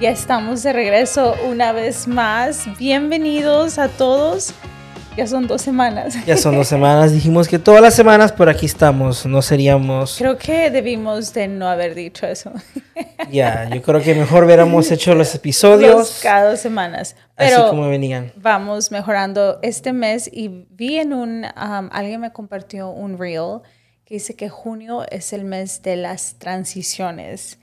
Ya estamos de regreso una vez más. Bienvenidos a todos. Ya son dos semanas. Ya son dos semanas. Dijimos que todas las semanas, pero aquí estamos. No seríamos. Creo que debimos de no haber dicho eso. Ya, yo creo que mejor hubiéramos hecho los episodios. cada dos semanas. Pero así como venían. Vamos mejorando este mes y vi en un. Um, alguien me compartió un reel que dice que junio es el mes de las transiciones.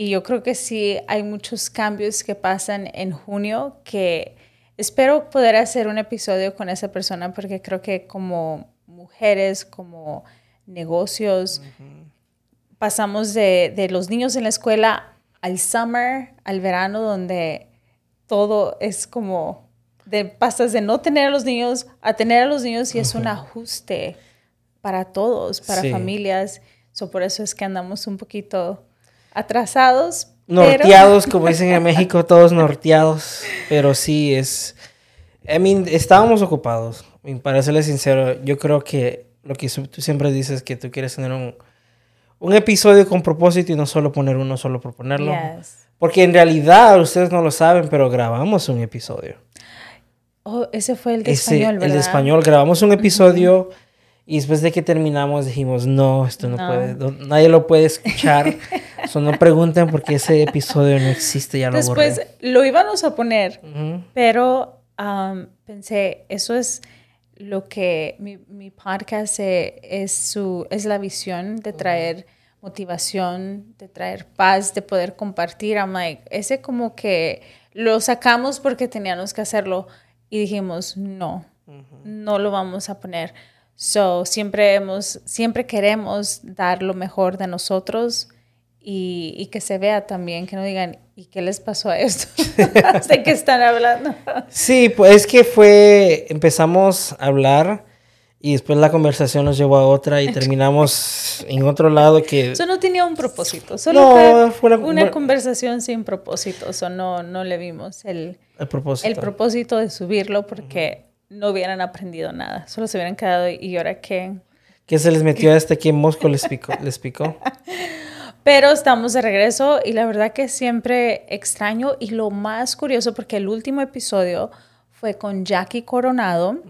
Y yo creo que sí hay muchos cambios que pasan en junio que espero poder hacer un episodio con esa persona porque creo que como mujeres, como negocios, pasamos de, de, los niños en la escuela al summer, al verano, donde todo es como, de, pasas de no tener a los niños a tener a los niños y es un ajuste para todos, para familias. So, por eso es que andamos un poquito atrasados, Norteados, como dicen en México, todos norteados. Pero sí, es. I mean, estábamos ocupados. Para serles sincero, yo creo que lo que tú siempre dices es que tú quieres tener un, un episodio con propósito y no solo poner uno solo por ponerlo. Porque en realidad, ustedes no lo saben, pero grabamos un episodio. Oh, ese fue el de español, ¿verdad? El de español. Grabamos un episodio. Y después de que terminamos dijimos, no, esto no, puede, nadie lo puede escuchar. so, no pregunten porque ese episodio no existe, ya lo Después lo íbamos a poner, pero um, pensé, eso es lo que mi, mi podcast es, su, es la visión de traer motivación, de traer paz, de poder compartir. I'm like, ese como que lo sacamos porque teníamos que hacerlo y dijimos, no, no lo vamos a poner So, siempre, hemos, siempre queremos dar lo mejor de nosotros y, y, que se vea también, que no digan, ¿y qué les pasó a esto? ¿De qué están hablando? sí, pues es que fue, empezamos a hablar y después la conversación nos llevó a otra y terminamos en otro lado que... Eso no tenía un propósito, solo fue, una, conversación sin propósito, eso no, no le vimos el, el, propósito. el propósito de subirlo porque no hubieran aprendido nada, solo se hubieran quedado y ahora qué. ¿Qué se les metió a este aquí en Mosco? Les picó. Les picó. Pero estamos de regreso y la verdad que siempre extraño y lo más curioso porque el último episodio fue con Jackie Coronado,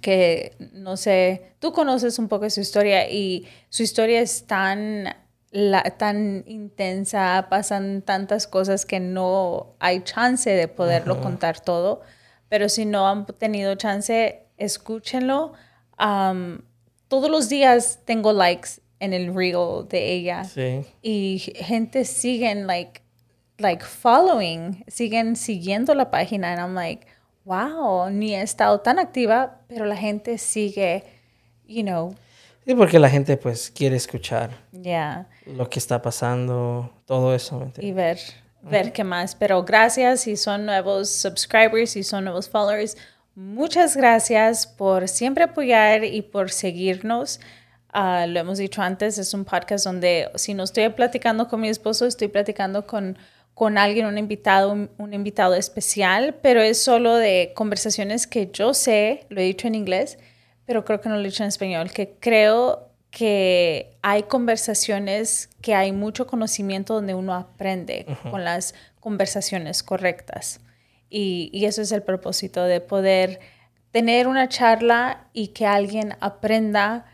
que no sé, tú conoces un poco su historia y su historia es tan, tan intensa, pasan tantas cosas que no hay chance de poderlo contar todo pero si no han tenido chance, escúchenlo. todos los días tengo likes en el reel de ella. Sí. Y gente siguen, like, like, following, siguen siguiendo la página. And I'm like, wow, ni he estado tan activa, pero la gente sigue, you know. Sí, porque la gente, pues, quiere escuchar. Yeah. Lo que está pasando, todo eso. Y ver ver qué más. Pero gracias si son nuevos subscribers, si son nuevos followers. Muchas gracias por siempre apoyar y por seguirnos. Ah, lo hemos dicho antes, es un podcast donde si no estoy platicando con mi esposo, estoy platicando con, con alguien, un invitado, un, invitado especial, pero es solo de conversaciones que yo sé, lo he dicho en inglés, pero creo que no lo he dicho en español, que creo que hay conversaciones que hay mucho conocimiento donde uno aprende con las conversaciones correctas. Y, y, eso es el propósito de poder tener una charla y que alguien aprenda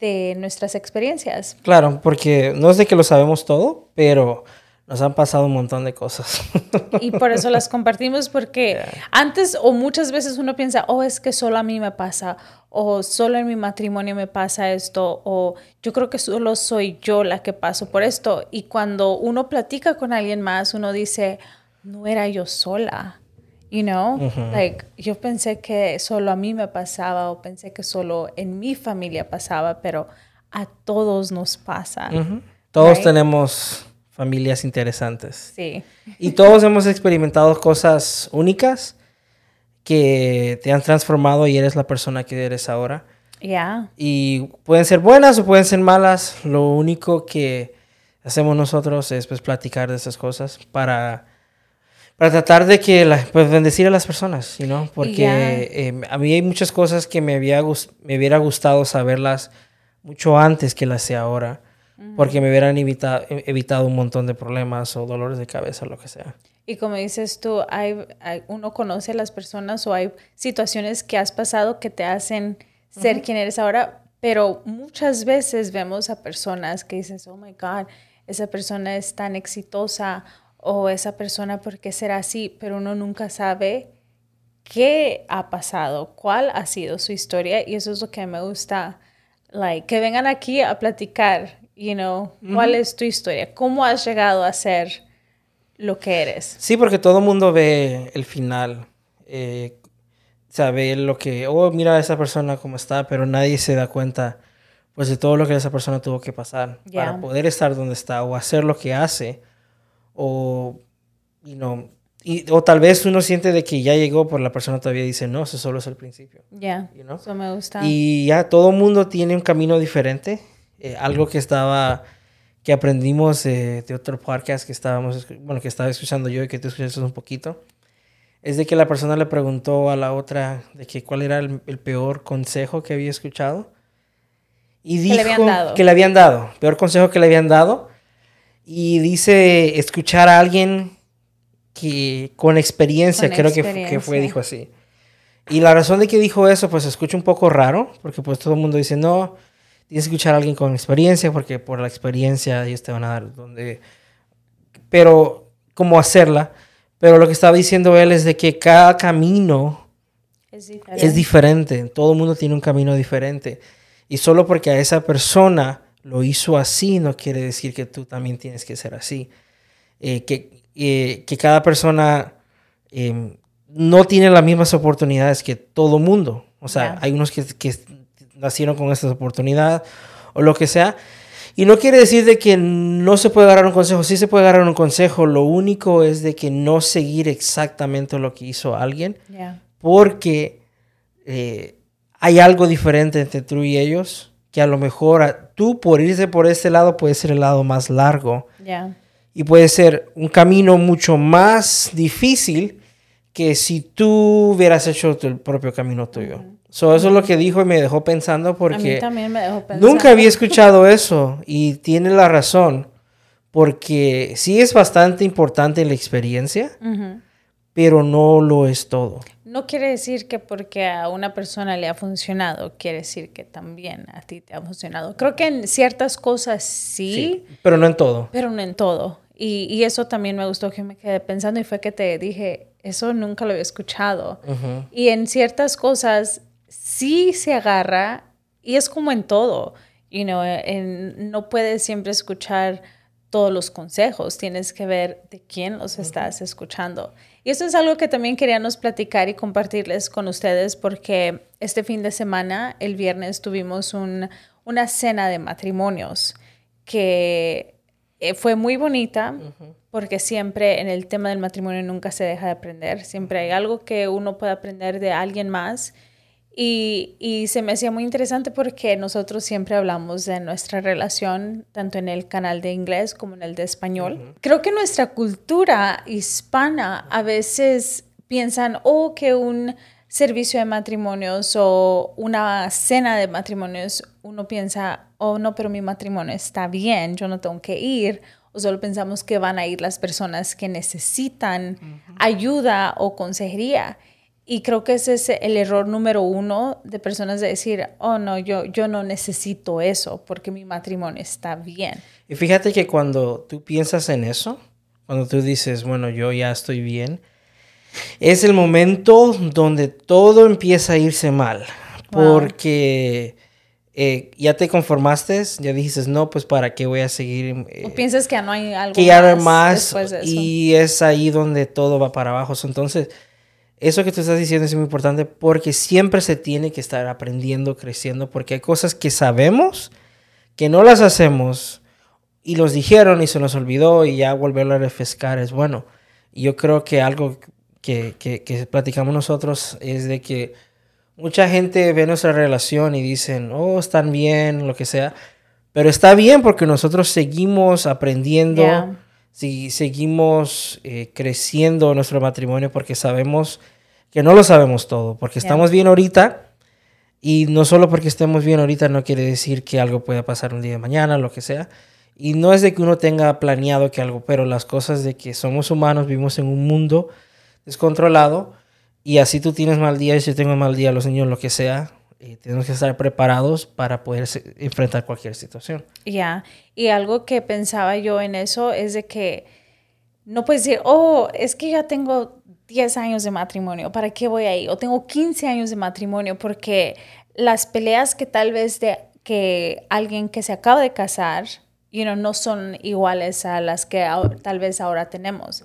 de nuestras experiencias. Claro, porque no es de que lo sabemos todo, pero nos han pasado un montón de cosas. Y por eso las compartimos, porque antes o muchas veces uno piensa, oh, es que solo a mí me pasa, o solo en mi matrimonio me pasa esto, o yo creo que solo soy yo la que paso por esto. Y cuando uno platica con alguien más, uno dice, no era yo sola. You know, like yo pensé que solo a mí me pasaba o pensé que solo en mi familia pasaba, pero a todos nos pasa. Todos tenemos familias interesantes. Sí. Y todos hemos experimentado cosas únicas que te han transformado y eres la persona que eres ahora. Ya. Y pueden ser buenas o pueden ser malas. Lo único que hacemos nosotros es pues platicar de esas cosas para, para tratar de que la, pues bendecir a las personas, ¿no? Porque em, a mí hay muchas cosas que me, había, me hubiera gustado saberlas mucho antes que las sé ahora. Porque me hubieran evitado, evitado un montón de problemas o dolores de cabeza, lo que sea. Y como dices tú, hay, uno conoce a las personas o hay situaciones que has pasado que te hacen ser quien eres ahora, pero muchas veces vemos a personas que dices, oh my God, esa persona es tan exitosa o esa persona, ¿por qué será así? Pero uno nunca sabe qué ha pasado, cuál ha sido su historia y eso es lo que me gusta, like, que vengan aquí a platicar, you know, cuál es tu historia, cómo has llegado a ser lo que eres. Sí, porque todo el mundo ve el final, eh, sabe lo que, oh, mira a esa persona cómo está, pero nadie se da cuenta pues de todo lo que esa persona tuvo que pasar para poder estar donde está o hacer lo que hace o, you know, y, o tal vez uno siente de que ya llegó, pero la persona todavía dice, no, eso solo es el principio. Ya, eso me gusta. Y ya todo mundo tiene un camino diferente. Eh, algo que estaba, que aprendimos de otro podcast que estábamos, bueno, que estaba escuchando yo y que tú escuchaste un poquito, es de que la persona le preguntó a la otra de que cuál era el, peor consejo que había escuchado. Y dijo que le habían dado. Que le habían dado, peor consejo que le habían dado. Y dice escuchar a alguien que con experiencia, creo Que, que, fue, dijo así. Y la razón de que dijo eso, pues escucha un poco raro, porque pues todo el mundo dice, no, tienes que escuchar a alguien con experiencia, porque por la experiencia ellos te van a dar donde... Pero, ¿cómo hacerla? Pero lo que estaba diciendo él es de que cada camino es diferente. es diferente. Todo el mundo tiene un camino diferente. Y solo porque a esa persona lo hizo así, no quiere decir que tú también tienes que ser así. Eh, que, eh, que cada persona em, no tiene las mismas oportunidades que todo mundo. O sea, hay unos que, que, nacieron con estas oportunidades o lo que sea. Y no quiere decir de que no se puede agarrar un consejo, sí se puede agarrar un consejo, lo único es de que no seguir exactamente lo que hizo alguien, porque eh, hay algo diferente entre tú y ellos, que a lo mejor tú por irse por este lado puede ser el lado más largo. Y puede ser un camino mucho más difícil que si tú hubieras hecho el propio camino tuyo. Eso es lo que dijo y me dejó pensando porque nunca había escuchado eso y tiene la razón porque sí es bastante importante la experiencia, pero no lo es todo. No quiere decir que porque a una persona le ha funcionado, quiere decir que también a ti te ha funcionado. Creo que en ciertas cosas sí, sí pero no en todo. Pero no en todo. Y, y, eso también me gustó que me quedé pensando y fue que te dije, eso nunca lo había escuchado. Y en ciertas cosas sí se agarra y es como en todo. You know, en, no puedes siempre escuchar todos los consejos, tienes que ver de quién los estás escuchando. Y eso es algo que también queríamos platicar y compartirles con ustedes porque este fin de semana, el viernes, tuvimos un, una cena de matrimonios que eh, fue muy bonita porque siempre en el tema del matrimonio nunca se deja de aprender, siempre hay algo que uno puede aprender de alguien más y, y, se me hacía muy interesante porque nosotros siempre hablamos de nuestra relación, tanto en el canal de inglés como en el de español. Creo que nuestra cultura hispana a veces piensan, oh, que un servicio de matrimonios o una cena de matrimonios, uno piensa, oh no, pero mi matrimonio está bien, yo no tengo que ir, o solo pensamos que van a ir las personas que necesitan ayuda o consejería. Y creo que ese es el error número uno de personas de decir, oh no, yo, yo no necesito eso porque mi matrimonio está bien. Y fíjate que cuando tú piensas en eso, cuando tú dices, bueno, yo ya estoy bien, es el momento donde todo empieza a irse mal. Porque eh, ya te conformaste, ya dijiste, no, pues para qué voy a seguir. Eh, piensas que no hay algo que ya más, más Y es ahí donde todo va para abajo. Entonces, eso que tú estás diciendo es muy importante porque siempre se tiene que estar aprendiendo, creciendo, porque hay cosas que sabemos que no las hacemos y los dijeron y se nos olvidó y ya volverlo a refrescar es bueno. Yo creo que algo que, que, platicamos nosotros es de que mucha gente ve nuestra relación y dicen, oh, están bien, lo que sea. Pero está bien porque nosotros seguimos aprendiendo, si, seguimos eh, creciendo nuestro matrimonio porque sabemos que no lo sabemos todo, porque estamos bien ahorita Y no solo porque estemos bien ahorita no quiere decir que algo pueda pasar un día de mañana, lo que sea. Y no es de que uno tenga planeado que algo, pero las cosas de que somos humanos, vivimos en un mundo descontrolado y así tú tienes mal día y yo tengo mal día, los niños, lo que sea, y tenemos que estar preparados para poder enfrentar cualquier situación. Ya, y algo que pensaba yo en eso es de que no puedes decir, oh, es que ya tengo 10 años de matrimonio, ¿para qué voy ahí? O tengo 15 años de matrimonio, porque las peleas que tal vez de que alguien que se acaba de casar, you know, no son iguales a las que tal vez ahora tenemos.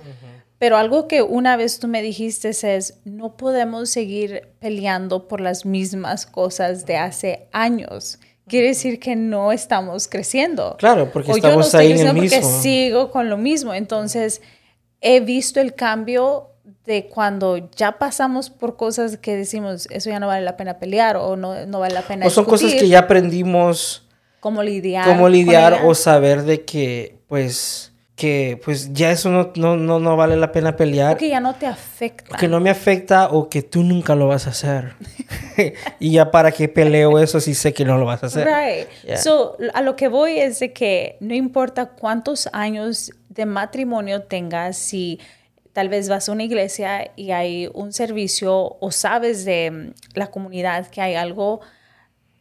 Pero algo que una vez tú me dijiste es, no podemos seguir peleando por las mismas cosas de hace años. Quiere decir que no estamos creciendo. Claro, porque estamos ahí en el mismo. Porque sigo con lo mismo. Entonces, he visto el cambio de cuando ya pasamos por cosas que decimos, eso ya no vale la pena pelear o no, no vale la pena O son cosas que ya aprendimos. Cómo lidiar. Cómo lidiar o saber de que, pues, que pues ya eso no, no, no, no vale la pena pelear. que ya no te afecta. Que no me afecta o que tú nunca lo vas a hacer. y ya para qué peleo eso si sé que no lo vas a hacer. Right. So, a lo que voy es de que no importa cuántos años de matrimonio tengas, si tal vez vas a una iglesia y hay un servicio o sabes de mm, la comunidad que hay algo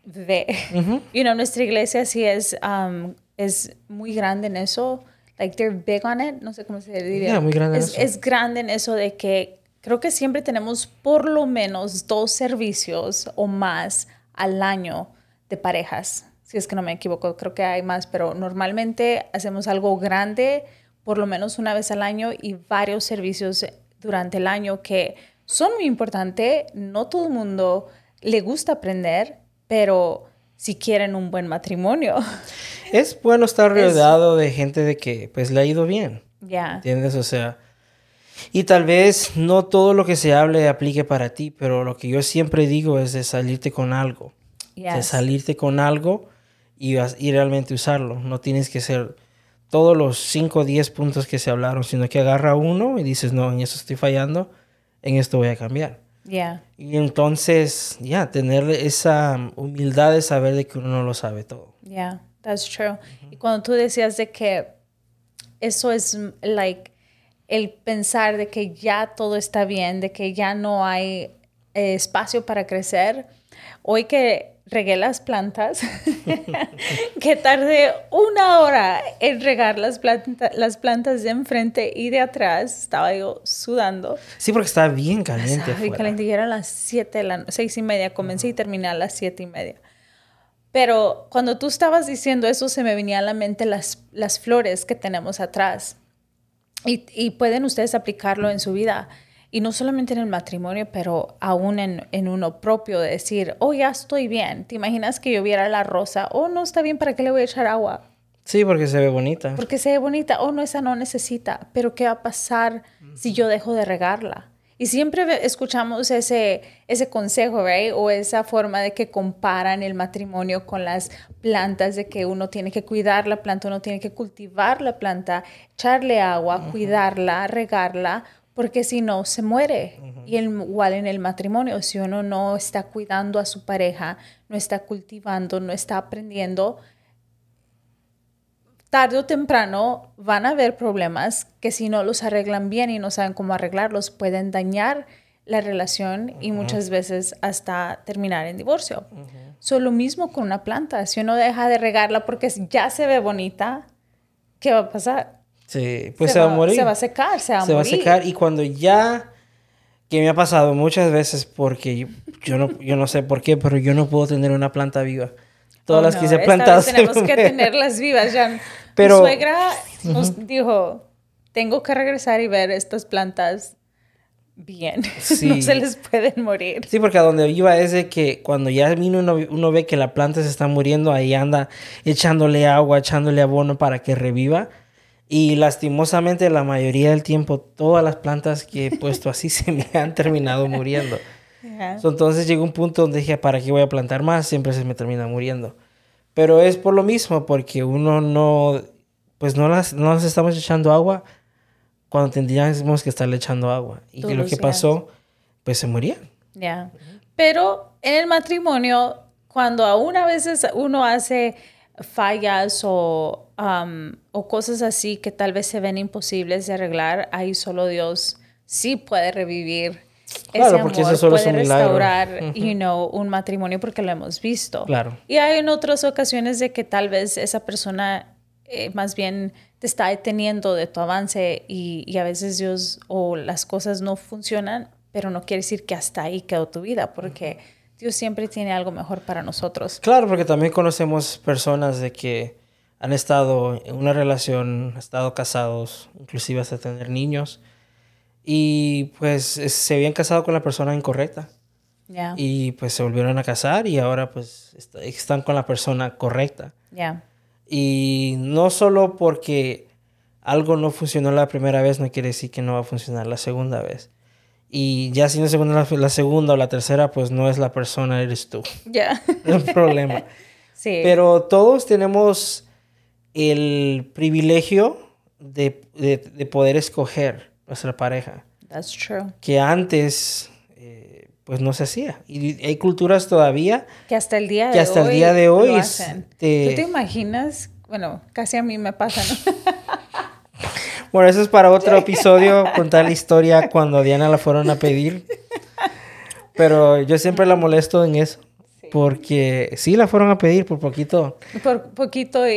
de, you know, nuestra iglesia sí es, um, es muy grande en eso, like they're big on it, no sé cómo se diría. muy grande es, es grande en eso de que creo que siempre tenemos por lo menos dos servicios o más al año de parejas. Si es que no me equivoco, creo que hay más, pero normalmente hacemos algo grande por lo menos una vez al año y varios servicios durante el año que son muy importantes. No todo el mundo le gusta aprender, pero si quieren un buen matrimonio. Es bueno estar rodeado de gente de que pues le ha ido bien. Ya. ¿Entiendes? O sea, y tal vez no todo lo que se hable aplique para ti, pero lo que yo siempre digo es de salirte con algo. De salirte con algo y, y realmente usarlo. No tienes que ser todos los 5 o 10 puntos que se hablaron, sino que agarra uno y dices, no, en eso estoy fallando, en esto voy a cambiar. Yeah. Y entonces, ya, tener esa humildad de saber de que uno no lo sabe todo. Yeah, that's true. Y cuando tú decías de que eso es, like, el pensar de que ya todo está bien, de que ya no hay eh, espacio para crecer, hoy que regué las plantas, que tardé una hora en regar las, las plantas de enfrente y de atrás. Estaba yo sudando. Sí, porque estaba bien caliente. Estaba bien caliente y eran las siete, las seis y media. Comencé y terminé a las siete y media. Pero cuando tú estabas diciendo eso, se me venían a la mente las, las flores que tenemos atrás. Y, y pueden ustedes aplicarlo en su vida y no solamente en el matrimonio, pero aún en, en, uno propio, de decir, oh, ya estoy bien. ¿Te imaginas que yo viera la rosa? Oh, no está bien, ¿para qué le voy a echar agua? Sí, porque se ve bonita. Porque se ve bonita. Oh, no, esa no necesita. Pero ¿qué va a pasar si yo dejo de regarla? Y siempre escuchamos ese, ese consejo, ¿right? O esa forma de que comparan el matrimonio con las plantas, de que uno tiene que cuidar la planta, uno tiene que cultivar la planta, echarle agua, cuidarla, regarla, porque si no, se muere. Y igual en el matrimonio, si uno no está cuidando a su pareja, no está cultivando, no está aprendiendo, tarde o temprano van a haber problemas que si no los arreglan bien y no saben cómo arreglarlos, pueden dañar la relación y muchas veces hasta terminar en divorcio. Uh lo mismo con una planta. Si uno deja de regarla porque ya se ve bonita, ¿qué va a pasar? Sí, pues se, va, a morir. Se va a secar, se va a se va a secar y cuando ya, que me ha pasado muchas veces porque yo, no, yo no sé por qué, pero yo no puedo tener una planta viva. Todas oh, las que se plantadas. Tenemos que tenerlas vivas ya. Pero, Mi suegra nos dijo, tengo que regresar y ver estas plantas bien. no se les pueden morir. Sí, porque a donde iba es de que cuando ya vino uno, uno, ve que la planta se está muriendo, ahí anda echándole agua, echándole abono para que reviva. Y lastimosamente la mayoría del tiempo todas las plantas que he puesto así se me han terminado muriendo. entonces llegó un punto donde dije, ¿para qué voy a plantar más? Siempre se me termina muriendo. Pero es por lo mismo, porque uno no, pues no las, no las estamos echando agua cuando tendríamos que estarle echando agua. Y lo que pasó, pues se morían. Ya. Pero en el matrimonio, cuando aún a veces uno hace fallas o, um, o cosas así que tal vez se ven imposibles de arreglar, ahí solo Dios sí puede revivir Claro, ese porque amor, eso solo es puede milagro. restaurar, you know, un matrimonio porque lo hemos visto. Claro. Y hay en otras ocasiones de que tal vez esa persona eh, más bien te está deteniendo de tu avance y, y a veces Dios o las cosas no funcionan, pero no quiere decir que hasta ahí quedó tu vida, porque Dios siempre tiene algo mejor para nosotros. Claro, porque también conocemos personas de que han estado en una relación, han estado casados, inclusive hasta tener niños, y pues es- se habían casado con la persona incorrecta. Y pues se volvieron a casar y ahora pues est- están con la persona correcta. ya, Y no solo porque algo no funcionó la primera vez, no quiere decir que no va a funcionar la segunda vez. Y ya si no se la, la segunda o la tercera, pues no es la persona, eres tú. ya. El problema. sí. Pero todos tenemos el privilegio de, de- de poder escoger nuestra pareja, That's true. que antes eh, pues no se hacía. Y hay culturas todavía Que hasta el día de que hasta hoy el día de hoy lo hacen. te- ¿Tú te imaginas? Bueno, casi a mí me pasa, ¿no? Bueno, eso es para otro episodio, contar la historia cuando a Diana la fueron a pedir. Pero yo siempre la molesto en eso. Porque sí la fueron a pedir por poquito. Por poquito y,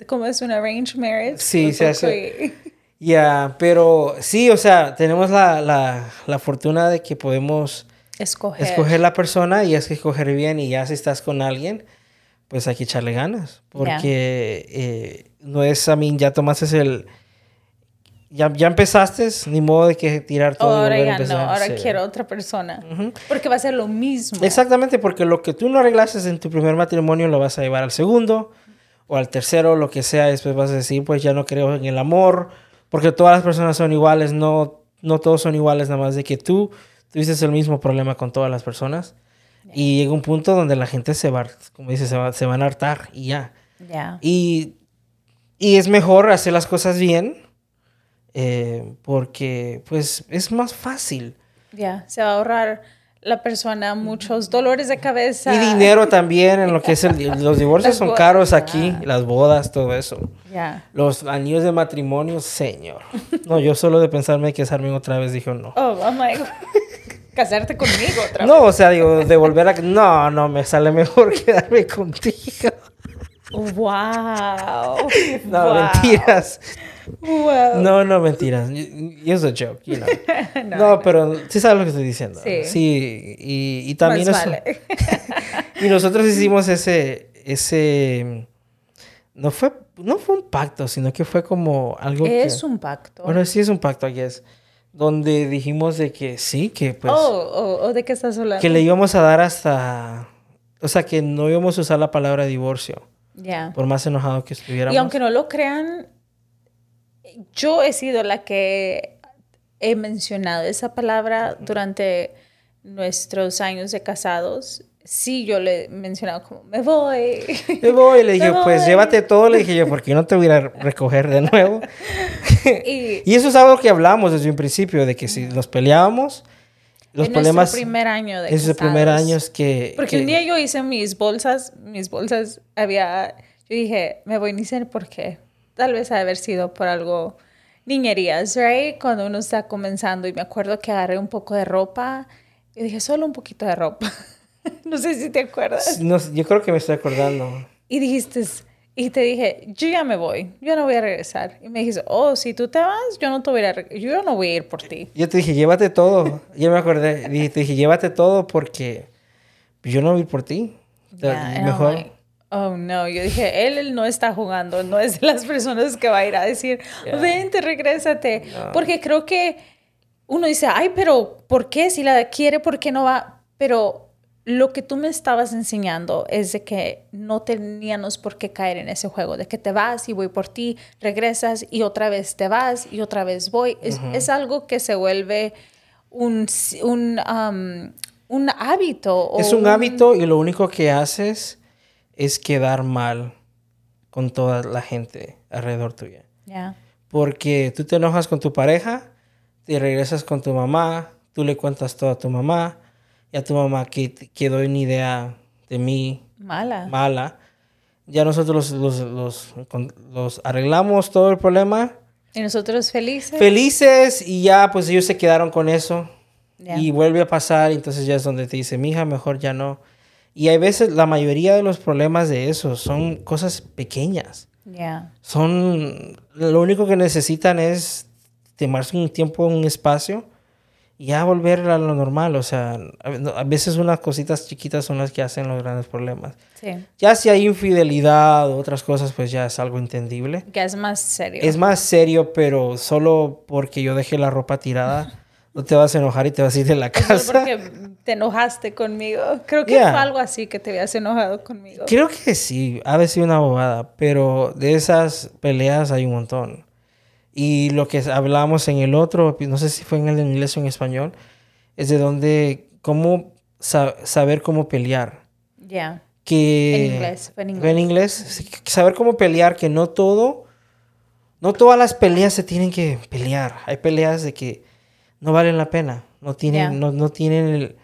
y como es un arranged marriage. Sí, se hace- Ya, pero sí, o sea, tenemos la, la, la fortuna de que podemos Escoger. escoger la persona y es que escoger bien y ya si estás con alguien, pues hay que echarle ganas. Porque eh, no es, a mí, ya tomaste el... Ya, ya empezaste, ni modo de que tirar todo y Ahora a ya no, empezar. ahora Sí. quiero otra persona. Ujú. Porque va a ser lo mismo. Exactamente, porque lo que tú no arreglaste en tu primer matrimonio lo vas a llevar al segundo o al tercero, lo que sea, y después vas a decir, pues ya no creo en el amor, porque todas las personas son iguales, no, no todos son iguales, nada más de que tú tuviste el mismo problema con todas las personas. Y llega un punto donde la gente se va, como dices, se, va- se van a hartar y ya. Ya. Y, y es mejor hacer las cosas bien, eh, porque pues es más fácil. Ya. Se va a ahorrar la persona muchos dolores de cabeza. Y dinero también en lo que es el... Los divorcios son caros aquí, ah. las bodas, todo eso. Ya. Los anillos de matrimonio, señor. No, yo solo de pensarme que casarme otra vez dije no. Oh, oh my God. Casarte conmigo otra No, o sea, digo, de volver a... No, no, me sale mejor quedarme contigo. vez. Wow. No, Wow. mentiras. Wow. No, no, mentiras. Es a joke, you know. No, No, pero sí sabes lo que estoy diciendo. Sí. Sí, y, y también... Más vale. Y nosotros hicimos ese, ese, no fue, no fue un pacto, sino que fue como algo es que, un pacto. bueno, sí es un pacto, I guess, donde dijimos de que sí, que pues, oh, oh, oh, ¿de qué estás hablando? que le íbamos a dar hasta, o sea, que no íbamos a usar la palabra divorcio, Ya. por más enojado que estuviéramos. Y aunque no lo crean, yo he sido la que he mencionado esa palabra durante nuestros años de casados. Sí, yo le he mencionado como, me voy. Me voy, le dije, pues voy. llévate todo, le dije yo, porque no te voy a recoger de nuevo. y y eso es algo que hablamos desde un principio, de que si nos peleábamos, los en problemas... nuestro primer año de Es el primer casados. año es que... Porque que- un día yo hice mis bolsas, mis bolsas había, yo dije, me voy ni sé por qué. Tal vez ha de haber sido por algo, niñerías, right? Cuando uno está comenzando y me acuerdo que agarré un poco de ropa y dije, solo un poquito de ropa. no sé si te acuerdas. No, yo creo que me estoy acordando. Y dijiste, y te dije, yo ya me voy, yo no voy a regresar. Y me dijiste, oh, si tú te vas, yo no te voy a, yo no voy a ir por ti. Yo te dije, llévate todo. Yo me acordé. Te dije, llévate todo porque yo no voy a ir por ti. Yeah, mejor. Oh no, yo dije, él, él no está jugando, no es de las personas que va a ir a decir, Yeah. vente, regrésate. No. Porque creo que uno dice, ay, pero ¿por qué? Si la quiere, ¿por qué no va? Pero lo que tú me estabas enseñando es de que no teníamos por qué caer en ese juego, de que te vas y voy por ti, regresas y otra vez te vas y otra vez voy. Es, es algo que se vuelve un, un, um, un hábito. es un hábito y lo único que haces es quedar mal con toda la gente alrededor tuya. Ya. Porque tú te enojas con tu pareja, te regresas con tu mamá, tú le cuentas todo a tu mamá ya tu mamá que quedó en idea de mí Mala. mala. Ya nosotros los, los, los, arreglamos todo el problema. Y nosotros felices. Felices y ya pues ellos se quedaron con eso. Y vuelve a pasar, entonces ya es donde te dice, mija, mejor ya no. Y hay veces, la mayoría de los problemas de eso son cosas pequeñas. Ya. Son, lo único que necesitan es tomarse un tiempo, un espacio y ya volver a lo normal. O sea, a a veces unas cositas chiquitas son las que hacen los grandes problemas. Sí. Ya si hay infidelidad o otras cosas, pues ya es algo entendible. Que es más serio. Es más serio, pero solo porque yo dejé la ropa tirada, no te vas a enojar y te vas a ir de la Solo casa. porque te enojaste conmigo. Creo que Yeah. fue algo así que te habías enojado conmigo. Creo que sí, ha ser una bobada, pero de esas peleas hay un montón. Y lo que hablamos en el otro, no sé si fue en el en inglés o en español, es de donde, cómo sa- saber cómo pelear. Ya. Que, En inglés, fue en Fue en inglés. Saber cómo pelear, que no todo, no todas las peleas se tienen que pelear. Hay peleas de que no valen la pena, no tienen, Ya. no, no tienen el,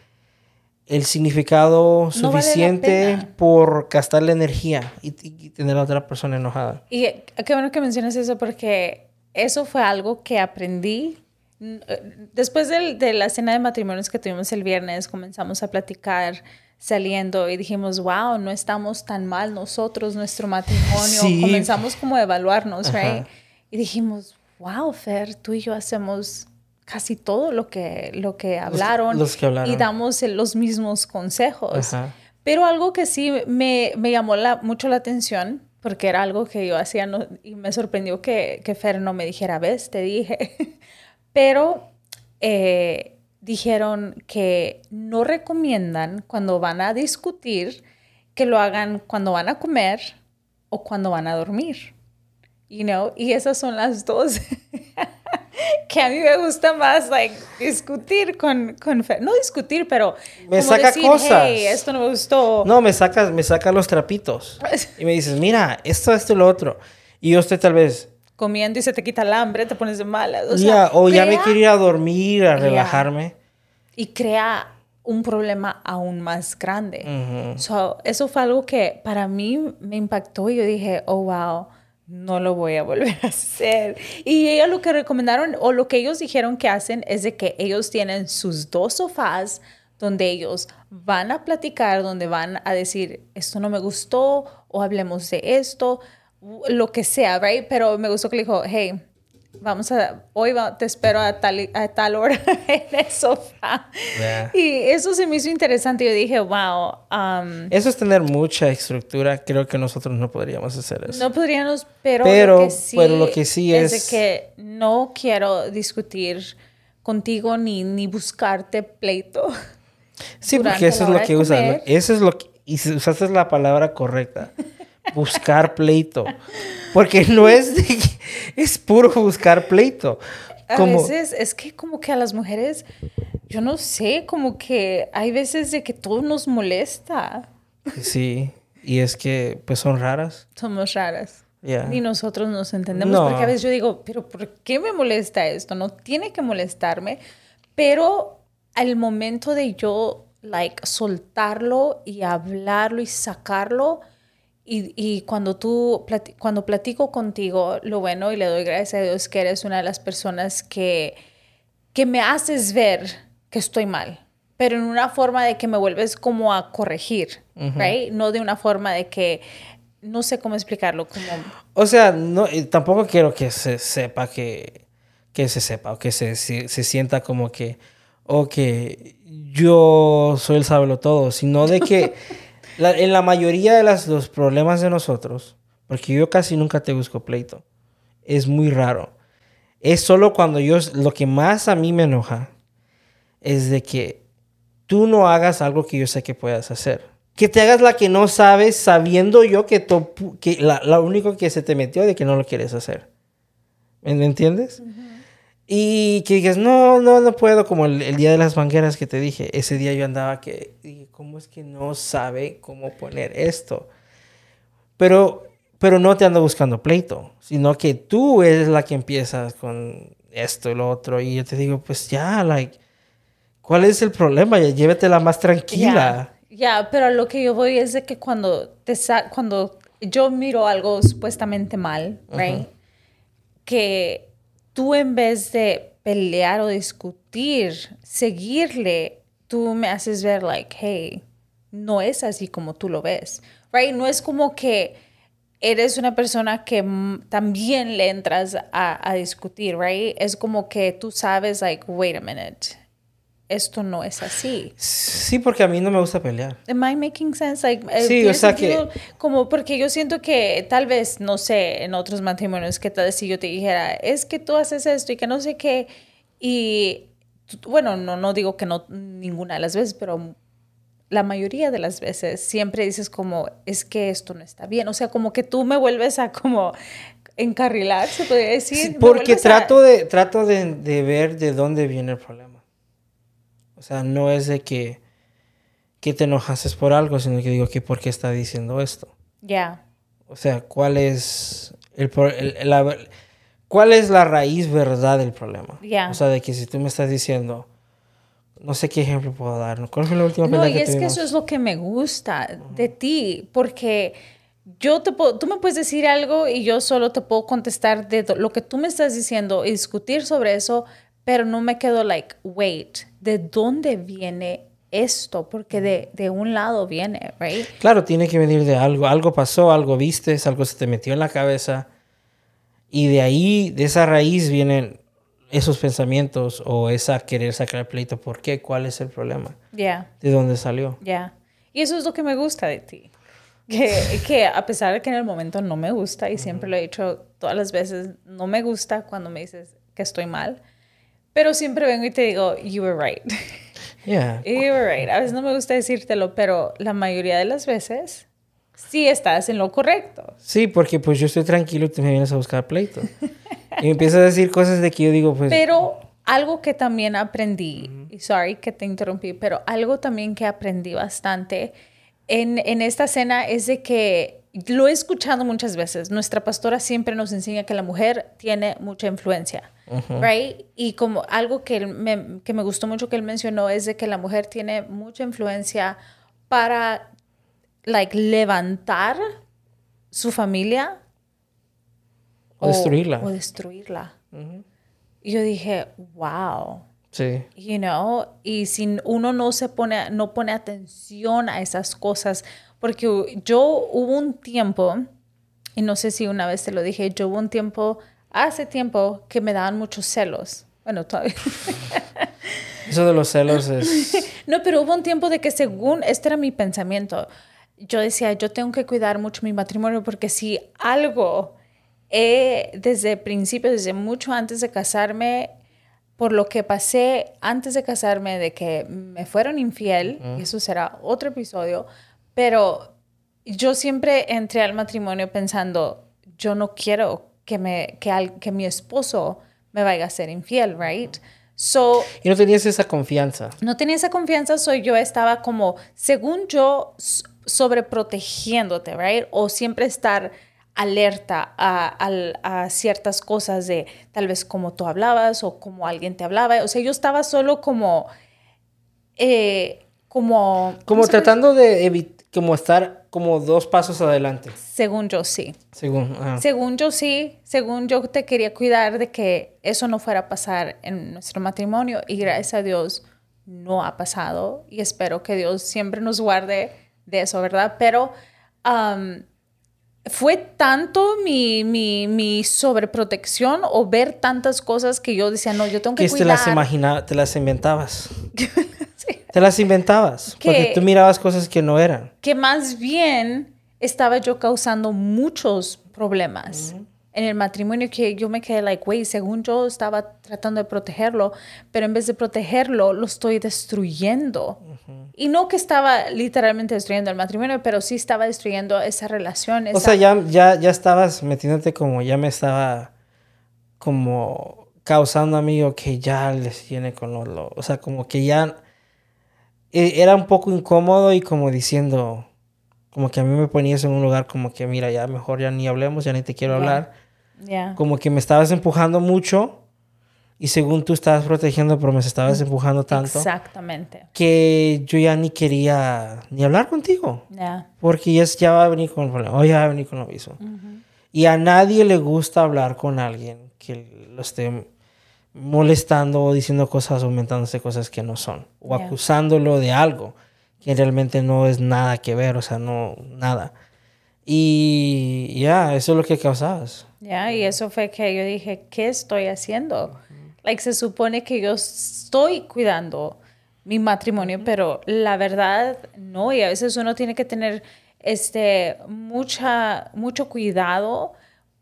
el significado No vale suficiente por gastar la energía y, y tener a otra persona enojada. Y qué bueno que mencionas eso porque eso fue algo que aprendí. Eh, Después del- de la cena de matrimonios que tuvimos el viernes, comenzamos a platicar saliendo y dijimos, wow, no estamos tan mal nosotros, nuestro matrimonio. Sí. Comenzamos como a evaluarnos, Ajá. right? Y dijimos, wow, Fer, tú y yo hacemos casi todo lo que, lo que hablaron. los que hablaron. Y damos los mismos consejos. Ajá. Pero algo que sí me, me llamó la- mucho la atención, porque era algo que yo hacía no- y me sorprendió que, que Fer no me dijera, ves, te dije. Pero eh, dijeron que no recomiendan cuando van a discutir que lo hagan cuando van a comer o cuando van a dormir. You know? Y esas son las dos que a mí me gusta más, like, discutir con, con. No discutir, pero Me como saca decir, cosas. hey, esto no me gustó. No, me sacas, me sacas los trapitos y me dices, mira, esto, esto y lo otro. Y estoy tal vez, Comiendo y se te quita el hambre, te pones de malas. O, ya, sea, o ya me crea- quiero ir a dormir, a relajarme. Y crea un problema aún más grande. Ujú. So, eso fue algo que para mí me impactó y yo dije, oh, wow, no lo voy a volver a hacer. Y ellos lo que recomendaron o lo que ellos dijeron que hacen es de que ellos tienen sus dos sofás donde ellos van a platicar, donde van a decir, esto no me gustó o hablemos de esto, lo que sea, right? Pero me gustó que le dijo, hey, vamos a, hoy va- te espero a tal, a tal hora en el sofá. Y eso se me hizo interesante. Yo dije, wow, um, Eso es tener mucha estructura. Creo que nosotros no podríamos hacer eso. no podríamos, pero, Pero- lo que sí, pero lo que sí es, es- que no quiero discutir contigo ni, ni buscarte pleito. sí, porque eso es lo que comer. Eso es lo que... Y si usaste la palabra correcta. Buscar pleito. Porque no es de Es puro buscar pleito. A veces es que como que a las mujeres, yo no sé, como que hay veces de que todo nos molesta. Sí. Y es que pues son raras. Somos raras. Ya. Ni nosotros nos entendemos. No. Porque a veces yo digo, pero ¿por qué me molesta esto? No tiene que molestarme. Pero al momento de yo, like, soltarlo y hablarlo y sacarlo, y, y cuando tú, plati- cuando platico contigo, lo bueno, y le doy gracias a Dios que eres una de las personas que, que me haces ver que estoy mal, pero en una forma de que me vuelves como a corregir, right? No de una forma de que, no sé cómo explicarlo, como... O sea, no, tampoco quiero que se sepa que, que se sepa o que se, se, se sienta como que, o que yo soy el sábelo todo, sino de que la- en la mayoría de las, los problemas de nosotros, porque yo casi nunca te busco pleito, es muy raro. Es solo cuando yo, lo que más a mí me enoja es de que tú no hagas algo que yo sé que puedas hacer. Que te hagas la que no sabes sabiendo yo que, to- que la, la único que se te metió de que no lo quieres hacer. ¿Me me entiendes? Y que digas, no, no, no puedo, como el, el día de las mangueras que te dije. Ese día yo andaba que, ¿cómo es que no sabe cómo poner esto? Pero, pero no te ando buscando pleito, sino que tú eres la que empiezas con esto y lo otro. Y yo te digo, pues ya, like, ¿cuál es el problema? Ya llévetela más tranquila. Ya, pero lo que yo voy es de que cuando te cuando yo miro algo supuestamente mal, right? Que tú en vez de pelear o discutir, seguirle, tú me haces ver like, hey, no es así como tú lo ves, right? No es como que eres una persona que también le entras a, a discutir, right? Es como que tú sabes, like, wait a minute, esto no es así. Sí, porque a mí no me gusta pelear. Am I making sense? Like, eh, sí, o sea que... Como porque yo siento que tal vez, no sé, en otros matrimonios, que tal vez si yo te dijera, es que tú haces esto y que no sé qué, y bueno, no, no digo que no ninguna de las veces, pero la mayoría de las veces siempre dices como, es que esto no está bien. O sea, como que tú me vuelves a como encarrilar, se podría decir. porque trato, de, trato de, de ver de dónde viene el problema. O sea, no es de que, que te enojases por algo, sino que digo que por qué está diciendo esto. Ya. O sea, ¿cuál es el, la, cuál es la raíz verdad del problema? Ya. O sea, de que si tú me estás diciendo, no sé qué ejemplo puedo dar. ¿Cuál fue la última No, y es que eso es lo que me gusta de ti, porque yo te puedo, tú me puedes decir algo y yo solo te puedo contestar de lo que tú me estás diciendo y discutir sobre eso, pero no me quedo like, wait, ¿de dónde viene esto? Porque de, de, un lado viene, right? Claro, tiene que venir de algo. Algo pasó, algo viste, algo se te metió en la cabeza. Y de ahí, de esa raíz, vienen esos pensamientos o esa querer sacar pleito. ¿Por qué? ¿Cuál es el problema? Ya. ¿De dónde salió? Ya. Y eso es lo que me gusta de ti. Que, que, a pesar de que en el momento no me gusta, y siempre lo he dicho todas las veces, no me gusta cuando me dices que estoy mal, pero siempre vengo y te digo, you were right. Yeah. You were right. A veces no me gusta decírtelo, pero la mayoría de las veces sí estás en lo correcto. Sí, porque pues yo estoy tranquilo y tú me vienes a buscar pleito. y me empiezas a decir cosas de que yo digo, pues... Pero algo que también aprendí, y sorry que te interrumpí, pero algo también que aprendí bastante en, en esta escena es de que lo he escuchado muchas veces. Nuestra pastora siempre nos enseña que la mujer tiene mucha influencia, right? Y como algo que, me, que me gustó mucho que él mencionó es de que la mujer tiene mucha influencia para, like, levantar su familia o, destruirla. O destruirla. Y yo dije, wow. Sí. You know, y si uno no se pone, no pone atención a esas cosas, porque yo hubo un tiempo, y no sé si una vez te lo dije, yo hubo un tiempo, hace tiempo, que me daban muchos celos. Bueno, todavía. Eso de los celos es... no, pero hubo un tiempo de que según, este era mi pensamiento, yo decía, yo tengo que cuidar mucho mi matrimonio porque si algo he, desde el principio, desde mucho antes de casarme, por lo que pasé antes de casarme, de que me fueron infiel, y eso será otro episodio, pero yo siempre entré al matrimonio pensando, yo no quiero que, me, que, que mi esposo me vaya a ser infiel, right? So, y no tenías esa confianza. No tenía esa confianza, soy yo estaba como, según yo, sobreprotegiéndote, right? O siempre estar alerta a, a, ciertas cosas de tal vez como tú hablabas o como alguien te hablaba. O sea, yo estaba solo como... Eh, como... Como tratando de evitar como estar como dos pasos adelante. Según yo sí. Según, según yo sí, según yo te quería cuidar de que eso no fuera a pasar en nuestro matrimonio y gracias a Dios no ha pasado y espero que Dios siempre nos guarde de eso, ¿verdad? Pero fue tanto mi, mi, mi, sobreprotección o ver tantas cosas que yo decía, no, yo tengo que, que te las imaginaba, te las inventabas. Te las inventabas, porque tú mirabas cosas que no eran. Que más bien estaba yo causando muchos problemas en el matrimonio que yo me quedé like, güey, según yo estaba tratando de protegerlo, pero en vez de protegerlo, lo estoy destruyendo. Y no que estaba literalmente destruyendo el matrimonio, pero sí estaba destruyendo esa relación. O sea, ya, ya, ya estabas metiéndote como, ya me estaba como causando amigo que ya les tiene con lo, o sea, como que ya e, era un poco incómodo y como diciendo, como que a mí me ponías en un lugar como que, mira, ya mejor ya ni hablemos, ya ni te quiero hablar. Como que me estabas empujando mucho Y según tú estabas protegiendo, pero me estabas empujando tanto. Exactamente. Que yo ya ni quería ni hablar contigo. Ya. Porque ya, ya va a venir con el problema. O ya va a venir con lo mismo. Y a nadie le gusta hablar con alguien que lo esté molestando o diciendo cosas, aumentándose cosas que no son. O Ya. acusándolo de algo que realmente no es nada que ver, o sea, no, nada. Y ya, eso es lo que causabas. Ya, y eso fue que yo dije, ¿qué estoy haciendo? Like, se supone que yo estoy cuidando mi matrimonio, pero la verdad no, y a veces uno tiene que tener este mucha mucho cuidado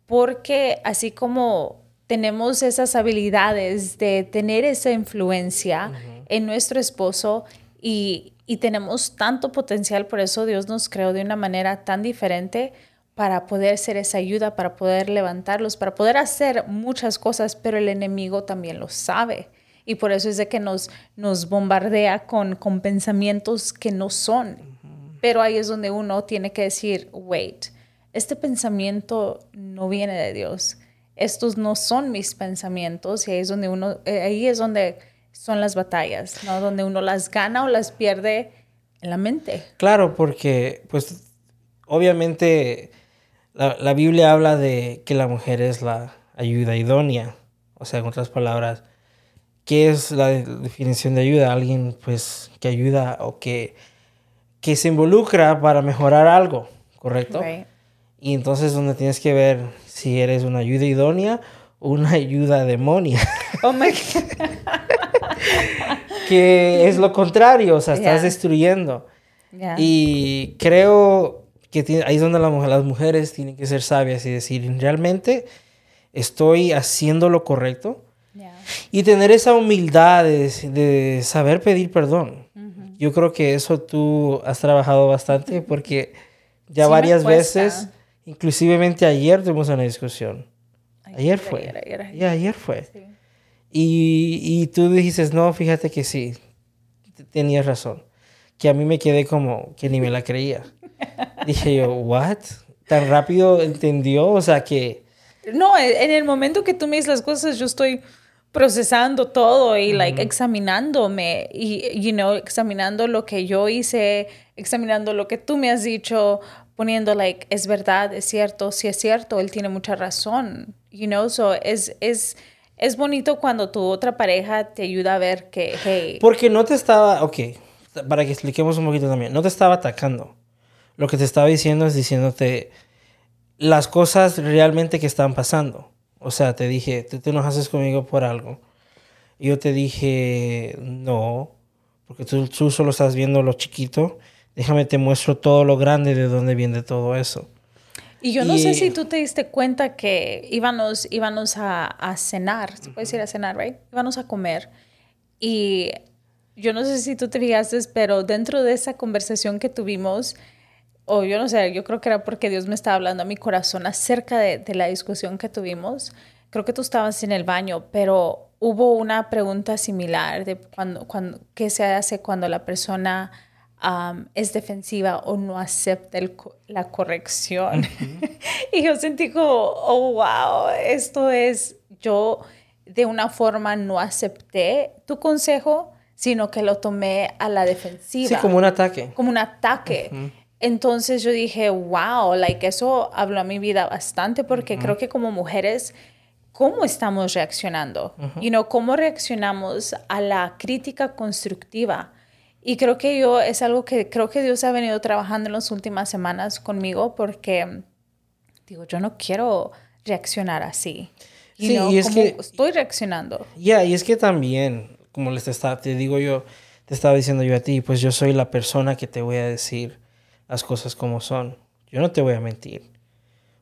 porque así como tenemos esas habilidades de tener esa influencia en nuestro esposo y, y tenemos tanto potencial, por eso Dios nos creó de una manera tan diferente para poder ser esa ayuda, para poder levantarlos, para poder hacer muchas cosas, pero el enemigo también lo sabe. Y por eso es de que nos, nos bombardea con, con pensamientos que no son. Pero ahí es donde uno tiene que decir, wait, este pensamiento no viene de Dios. Estos no son mis pensamientos y ahí es donde uno, eh, ahí es donde son las batallas, ¿no? Donde uno las gana o las pierde en la mente. Claro, porque, pues, obviamente la, la Biblia habla de que la mujer es la ayuda idónea. O sea, en otras palabras, ¿qué es la de- definición de ayuda? Alguien, pues, que ayuda o que, que se involucra para mejorar algo, ¿correcto? Right. Y entonces donde tienes que ver si eres una ayuda idónea o una ayuda demonia, Oh my God. que es lo contrario, o sea, estás destruyendo. Yeah. Y creo que ti- ahí es donde la las mujeres tienen que ser sabias y decir, realmente estoy haciendo lo correcto. Yeah. Y tener esa humildad de, de saber pedir perdón. Yo creo que eso tú has trabajado bastante porque ya Sí varias veces, inclusivemente ayer tuvimos una discusión. Ayer fue. ayer, ayer, ayer. Ayer fue. Sí. Y, y tú dijiste, no, fíjate que sí, tenías razón. Que a mí me quedé como que ni me la creía. Dije yo, ¿what? ¿Tan rápido entendió? O sea que... No, e, en el momento que tú me dices las cosas, yo estoy procesando todo y, like, examinándome y, you know, examinando lo que yo hice, examinando lo que tú me has dicho, poniendo, like, es verdad, es cierto, si es cierto, él tiene mucha razón, you know, so es, es, es bonito cuando tu otra pareja te ayuda a ver que, hey, Porque no te estaba... Ok, para que expliquemos un poquito también. No te estaba atacando. Lo que te estaba diciendo es diciéndote las cosas realmente que están pasando. O sea, te dije, tú te enojaste conmigo por algo. Y yo te dije, no, porque tú, tú solo estás viendo lo chiquito. Déjame te muestro todo lo grande de dónde viene todo eso. Y yo no sé Y- si tú te diste cuenta que íbamos, íbamos a, a cenar, se puede decir a cenar, right? Íbamos a comer. Y yo no sé si tú te fijaste, pero dentro de esa conversación que tuvimos, o yo no sé, yo creo que era porque Dios me estaba hablando a mi corazón acerca de, de la discusión que tuvimos. Creo que tú estabas en el baño, pero hubo una pregunta similar de cuando, cuando, qué se hace cuando la persona am, es defensiva o no acepta el la corrección. y yo sentí como, oh, wow, esto es, yo de una forma no acepté tu consejo, sino que lo tomé a la defensiva Sí, como un ataque. como un ataque. Entonces yo dije, wow, like eso habló a mi vida bastante porque creo que como mujeres, ¿cómo estamos reaccionando? You know, ¿cómo reaccionamos a la crítica constructiva? Y creo que yo es algo que creo que Dios ha venido trabajando en las últimas semanas conmigo porque digo, yo no quiero reaccionar así. You Sí, know, y es ¿cómo que- estoy reaccionando. Ya, y es que también, como les está, te digo yo, te estaba diciendo yo a ti, pues yo soy la persona que te voy a decir las cosas como son. Yo no te voy a mentir.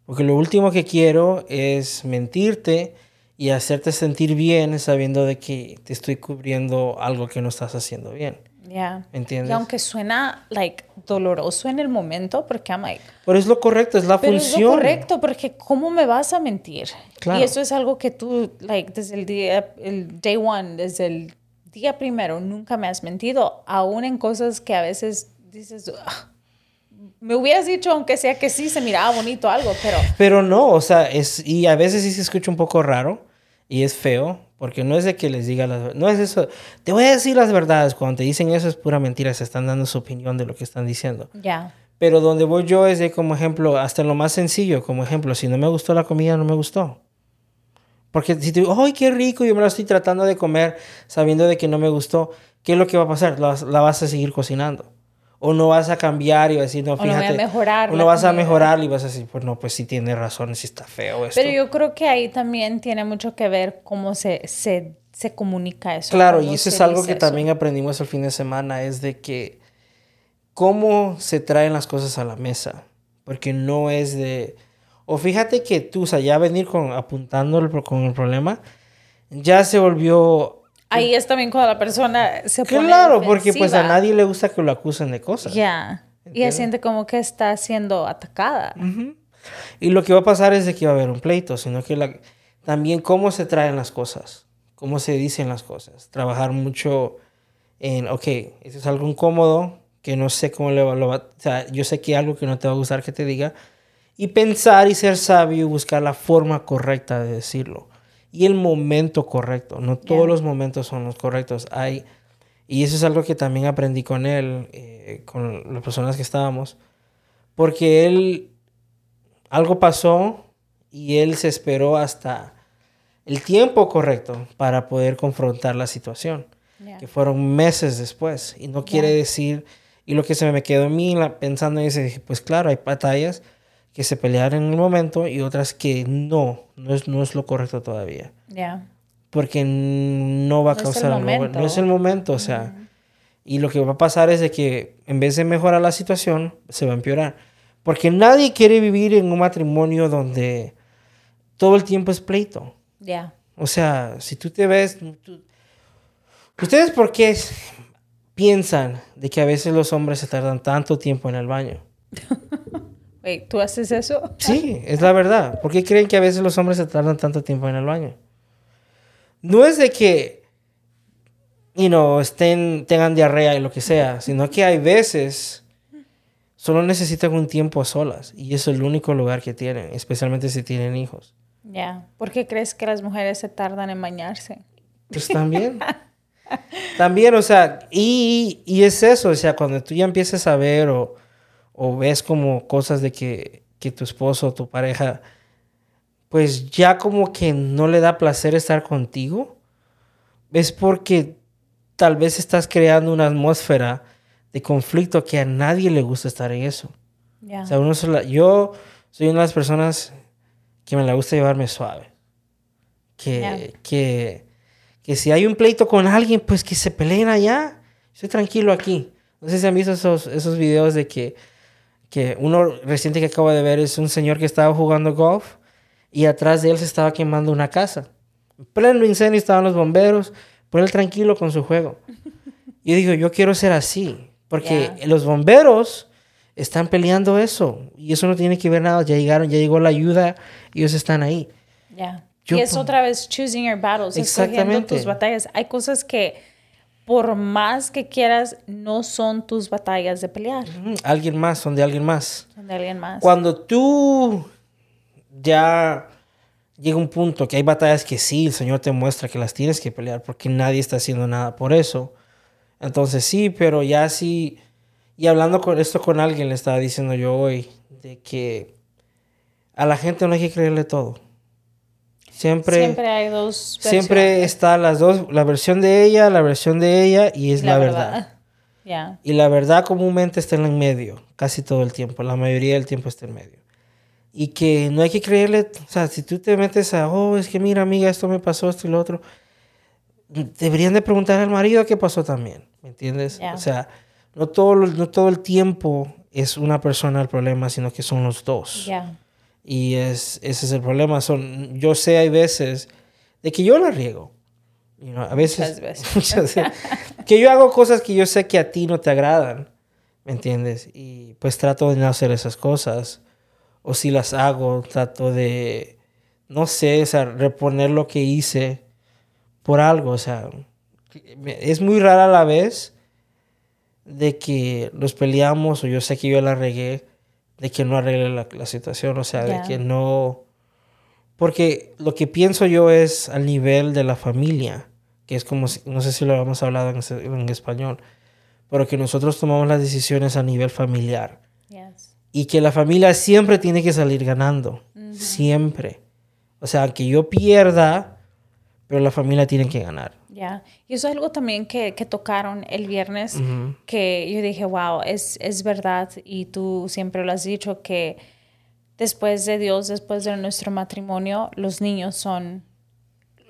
Porque lo último que quiero es mentirte y hacerte sentir bien sabiendo de que te estoy cubriendo algo que no estás haciendo bien. Yeah. ¿Me entiendes? Y aunque suena like doloroso en el momento, porque I'm like, Pero es lo correcto, es la Pero es función. lo correcto, porque ¿cómo me vas a mentir? Claro. Y eso es algo que tú, like, desde el día, el day one, desde el día primero, nunca me has mentido, aún en cosas que a veces dices, "Ah, me hubieras dicho, aunque sea que sí se miraba bonito algo, pero Pero no, o sea, es, y a veces sí se escucha un poco raro y es feo, Porque no es de que les diga las no es eso. Te voy a decir las verdades. Cuando te dicen eso es pura mentira. Se están dando su opinión de lo que están diciendo. Ya. Pero donde voy yo es de como ejemplo, hasta lo más sencillo, como ejemplo, si no me gustó la comida, no me gustó. Porque si te digo, ¡ay, qué rico! Yo me la estoy tratando de comer sabiendo de que no me gustó. ¿Qué es lo que va a pasar? La, la vas a seguir cocinando. O no vas a cambiar y vas a decir, no, O no fíjate. voy a mejorar O no vas a mejorar y vas a decir, pues no, pues sí tiene razón, sí está feo esto. Pero yo creo que ahí también tiene mucho que ver cómo se, se, se comunica eso. Claro, y eso es algo que eso. también aprendimos el fin de semana, es de que cómo se traen las cosas a la mesa, porque no es de... O fíjate que tú, o sea, ya venir con, apuntando el con el problema, ya se volvió... Ahí es también cuando la persona se pone Claro, porque pues a nadie le gusta que lo acusen de cosas. Ya. Y ella ¿Entiendes? siente como que está siendo atacada. Y lo que va a pasar es de que va a haber un pleito, sino que la- también cómo se traen las cosas, cómo se dicen las cosas. Trabajar mucho en, ok, eso es algo incómodo, que no sé cómo le va, lo va- o sea, yo sé que algo que no te va a gustar que te diga, y pensar y ser sabio y buscar la forma correcta de decirlo. Y el momento correcto, no todos los momentos son los correctos. Hay, y eso es algo que también aprendí con él, eh, con las personas que estábamos, porque él algo pasó y él se esperó hasta el tiempo correcto para poder confrontar la situación, que fueron meses después. Y no quiere decir, y lo que se me quedó en mí la- pensando en eso, dije, pues claro, hay batallas que se pelearon en el momento y otras que no, no es, no es lo correcto todavía. Ya. Porque no va a No causar algo bueno. No es el momento, o sea. Y lo que va a pasar es de que en vez de mejorar la situación, se va a empeorar. Porque nadie quiere vivir en un matrimonio donde todo el tiempo es pleito. Ya. O sea, si tú te ves... tú- ¿Ustedes por qué piensan de que a veces los hombres se tardan tanto tiempo en el baño? ¿tú haces eso? Sí, es la verdad. ¿Por qué creen que a veces los hombres se tardan tanto tiempo en el baño? No es de que, you know, estén, tengan diarrea y lo que sea, sino que hay veces solo necesitan un tiempo a solas y eso es el único lugar que tienen, especialmente si tienen hijos. Ya. ¿Por qué crees que las mujeres se tardan en bañarse? Pues también. también, o sea, y, y es eso, o sea, cuando tú ya empiezas a ver o, o ves como cosas de que, que tu esposo o tu pareja, pues ya como que no le da placer estar contigo, es porque tal vez estás creando una atmósfera de conflicto que a nadie le gusta estar en eso. O sea, uno sola- yo soy una de las personas que me la gusta llevarme suave. Que, que, que si hay un pleito con alguien, pues que se peleen allá. Estoy tranquilo aquí. No sé si han visto esos, esos videos de que, que uno reciente que acabo de ver es un señor que estaba jugando golf y atrás de él se estaba quemando una casa. En pleno incendio estaban los bomberos, pero él tranquilo con su juego. Y yo digo, yo quiero ser así, porque los bomberos están peleando eso y eso no tiene que ver nada, ya llegaron, ya llegó la ayuda, ellos están ahí. Yo y es pon- otra vez choosing your battles, escogiendo Exactamente. tus batallas. Hay cosas que por más que quieras no son tus batallas de pelear, Alguien más, son de alguien más. son de alguien más. Cuando tú ya llega un punto que hay batallas que sí, el Señor te muestra que las tienes que pelear porque nadie está haciendo nada por eso. Entonces sí, pero ya sí, y hablando con esto con alguien, le estaba diciendo yo hoy, de que a la gente no hay que creerle todo. Siempre, Siempre hay dos siempre versiones. está las dos, la versión de ella, la versión de ella y es la, verdad. Y la verdad comúnmente está en medio, casi todo el tiempo, la mayoría del tiempo está en medio. Y que no hay que creerle, o sea, si tú te metes a, oh, es que mira, amiga, esto me pasó, esto y lo otro, deberían de preguntar al marido qué pasó también, ¿me entiendes? O sea, no todo, no todo el tiempo es una persona el problema, sino que son los dos. Ya. Y es, ese es el problema. Son, yo sé, hay veces de que yo la riego. You know, a veces, Muchas veces. muchas veces. que yo hago cosas que yo sé que a ti no te agradan. ¿Me entiendes? Y pues trato de no hacer esas cosas. O si las hago, trato de, no sé, o sea, reponer lo que hice por algo. O sea, es muy rara la vez de que nos peleamos o yo sé que yo la regué, de que no arregle la, la situación, o sea, Ya. de que no, Porque lo que pienso yo es al nivel de la familia, que es como, si- no sé si lo hemos hablado en, español, pero que nosotros tomamos las decisiones a nivel familiar. Yes. Y que la familia siempre tiene que salir ganando. Siempre. O sea, que yo pierda, pero la familia tiene que ganar. Ya. Y eso es algo también que, que tocaron el viernes, que yo dije, wow, es, es verdad. Y tú siempre lo has dicho, que después de Dios, después de nuestro matrimonio, los niños son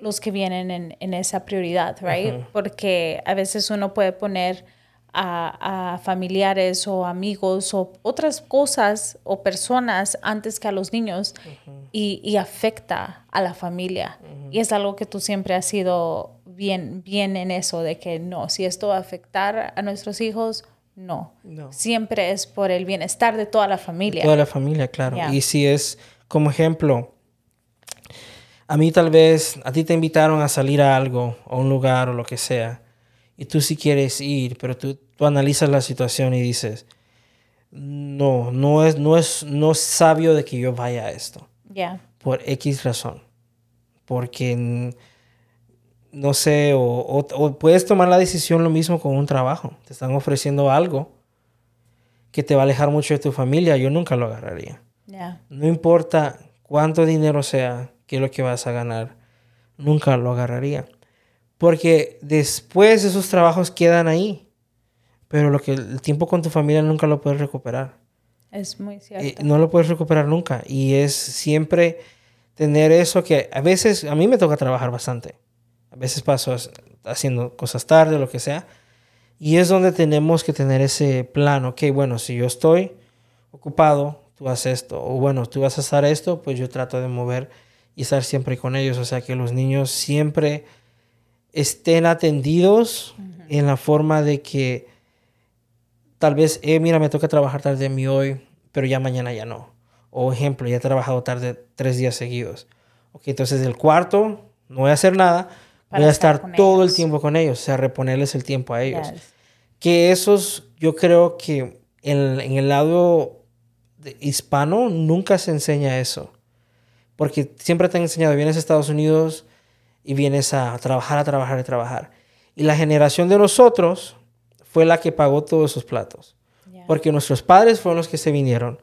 los que vienen en, en esa prioridad, right? Porque a veces uno puede poner a, a familiares o amigos o otras cosas o personas antes que a los niños y, y afecta a la familia. Y es algo que tú siempre has sido bien, bien en eso, de que no, si esto va a afectar a nuestros hijos, no. No. Siempre es por el bienestar de toda la familia. Toda la familia, claro. Y si es, como ejemplo, a mí tal vez, a ti te invitaron a salir a algo, a un lugar o lo que sea, y tú sí quieres ir, pero tú, tú analizas la situación y dices, no, no es, no, es, no es sabio de que yo vaya a esto, Ya. por X razón. Porque, no sé, o, o- o puedes tomar la decisión lo mismo con un trabajo. Te están ofreciendo algo que te va a alejar mucho de tu familia, yo nunca lo agarraría. No importa cuánto dinero sea, qué es lo que vas a ganar, nunca lo agarraría. Porque después esos trabajos quedan ahí. Pero lo que el tiempo con tu familia nunca lo puedes recuperar. Es muy cierto. Eh, no lo puedes recuperar nunca. Y es siempre tener eso que a veces, a mí me toca trabajar bastante. A veces paso as- haciendo cosas tarde, lo que sea. Y es donde tenemos que tener ese plan. Ok, bueno, si yo estoy ocupado, tú haces esto. O bueno, tú vas a hacer esto, pues yo trato de mover y estar siempre con ellos. O sea, que los niños siempre estén atendidos en la forma de que tal vez, eh, mira, me toca trabajar tarde a mí hoy, pero ya mañana ya no. O ejemplo, ya he trabajado tarde tres días seguidos. Ok, entonces el cuarto, no voy a hacer nada, Para voy a estar todo ellos. el tiempo con ellos, o sea, reponerles el tiempo a ellos. Yes. Que esos, yo creo que en, en el lado de- hispano nunca se enseña eso. Porque siempre te han enseñado, vienes a Estados Unidos y vienes a trabajar, a trabajar, a trabajar. Y la generación de nosotros fue la que pagó todos esos platos. Ya. Porque nuestros padres fueron los que se vinieron,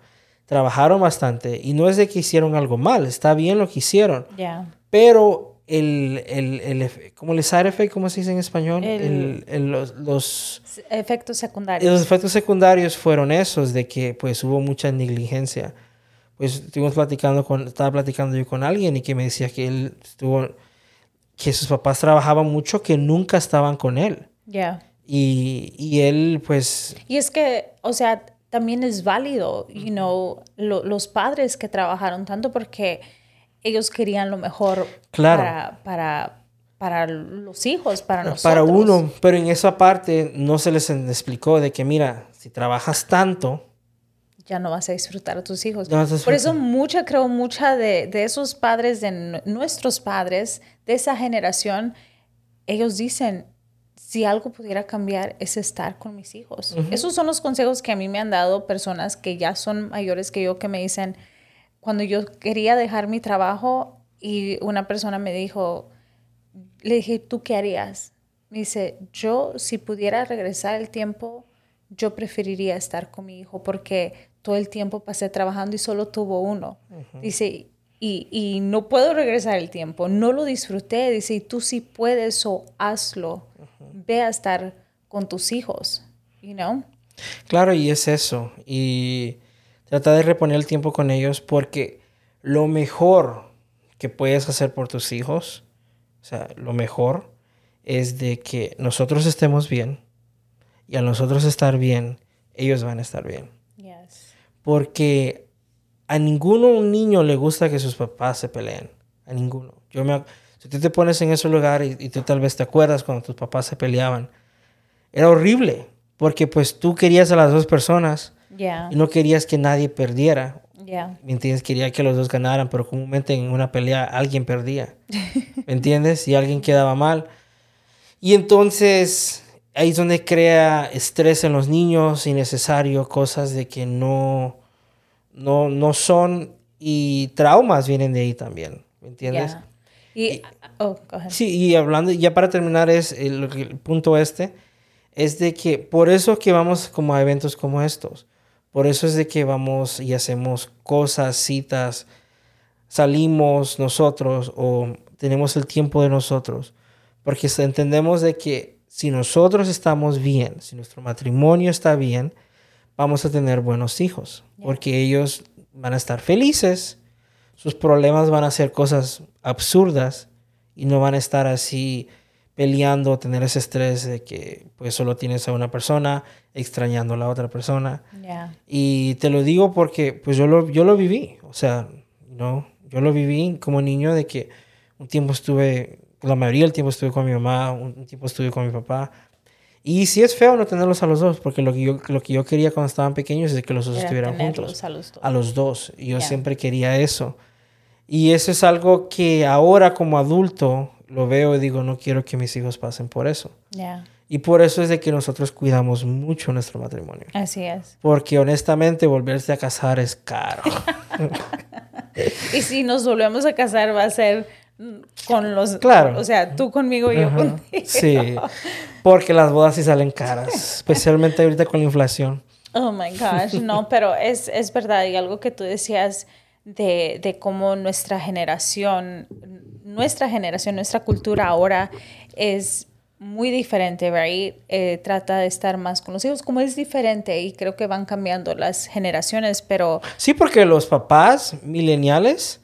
trabajaron bastante y no es de que hicieron algo mal, está bien lo que hicieron, Ya. pero el, el, el, ¿cómo el side effect? ¿Cómo se dice en español? El- El- los, los, Efectos secundarios. los efectos secundarios fueron esos, de que pues hubo mucha negligencia. Pues estuvimos platicando con, estaba platicando yo con alguien y que me decía que él estuvo, que sus papás trabajaban mucho, que nunca estaban con él. Ya. Y, y él pues Y es que, o sea, también es válido, you know, lo- los padres que trabajaron tanto porque ellos querían lo mejor Claro. para, para, para los hijos, para nosotros. para uno, pero en esa parte no se les explicó de que mira, si trabajas tanto, Ya no vas a disfrutar a tus hijos. No vas a Por eso mucha, creo, mucha de, de esos padres, de nu- nuestros padres, de esa generación, ellos dicen, si algo pudiera cambiar es estar con mis hijos. Esos son los consejos que a mí me han dado personas que ya son mayores que yo, que me dicen, cuando yo quería dejar mi trabajo y una persona me dijo, le dije, ¿tú qué harías? Me dice, yo si pudiera regresar el tiempo, yo preferiría estar con mi hijo porque todo el tiempo pasé trabajando y solo tuvo uno. Dice, y, y no puedo regresar el tiempo, no lo disfruté. Dice, y tú sí puedes o hazlo. Ve a estar con tus hijos, you know? claro, y es eso. Y trata de reponer el tiempo con ellos porque lo mejor que puedes hacer por tus hijos, o sea, lo mejor es de que nosotros estemos bien y al nosotros estar bien, ellos van a estar bien. Yes. Porque a ninguno un niño le gusta que sus papás se peleen. A ninguno. Yo me, si tú te pones en ese lugar y, y tú tal vez te acuerdas cuando tus papás se peleaban, era horrible. Porque pues tú querías a las dos personas Yeah, y no querías que nadie perdiera. yeah, ¿Me entiendes? Quería que los dos ganaran, pero comúnmente en una pelea alguien perdía. ¿Me entiendes? Y alguien quedaba mal. Y entonces ahí es donde crea estrés en los niños innecesario, cosas de que no, no, no son y traumas vienen de ahí también. ¿Me ¿me entiendes? Y, oh, go ahead. Sí, y hablando, ya para terminar, es el, el punto este, es de que por eso que vamos como a eventos como estos, por eso es de que vamos y hacemos cosas, citas, salimos nosotros o tenemos el tiempo de nosotros, porque entendemos de que si nosotros estamos bien, si nuestro matrimonio está bien, vamos a tener buenos hijos, porque ellos van a estar felices, sus problemas van a ser cosas absurdas y no van a estar así peleando, tener ese estrés de que pues solo tienes a una persona, extrañando a la otra persona. Y te lo digo porque pues yo lo, yo lo viví, o sea, no, yo lo viví como niño de que un tiempo estuve, la mayoría del tiempo estuve con mi mamá, un tiempo estuve con mi papá. Y sí es feo no tenerlos a los dos, porque lo que yo, lo que yo quería cuando estaban pequeños es que los dos estuvieran juntos. A los dos. A los dos. Y yo siempre quería eso. Y eso es algo que ahora como adulto lo veo y digo, no quiero que mis hijos pasen por eso. Y por eso es de que nosotros cuidamos mucho nuestro matrimonio. Así es. Porque honestamente volverse a casar es caro. y si nos volvemos a casar va a ser con los... Claro. O sea, tú conmigo y yo contigo. Sí, porque las bodas sí salen caras, especialmente ahorita con la inflación. Oh, my gosh, no, pero es, es verdad y algo que tú decías de, de cómo nuestra generación, nuestra generación, nuestra cultura ahora es muy diferente, right? Eh, trata de estar más con los hijos, como es diferente y creo que van cambiando las generaciones, pero... Sí, porque los papás mileniales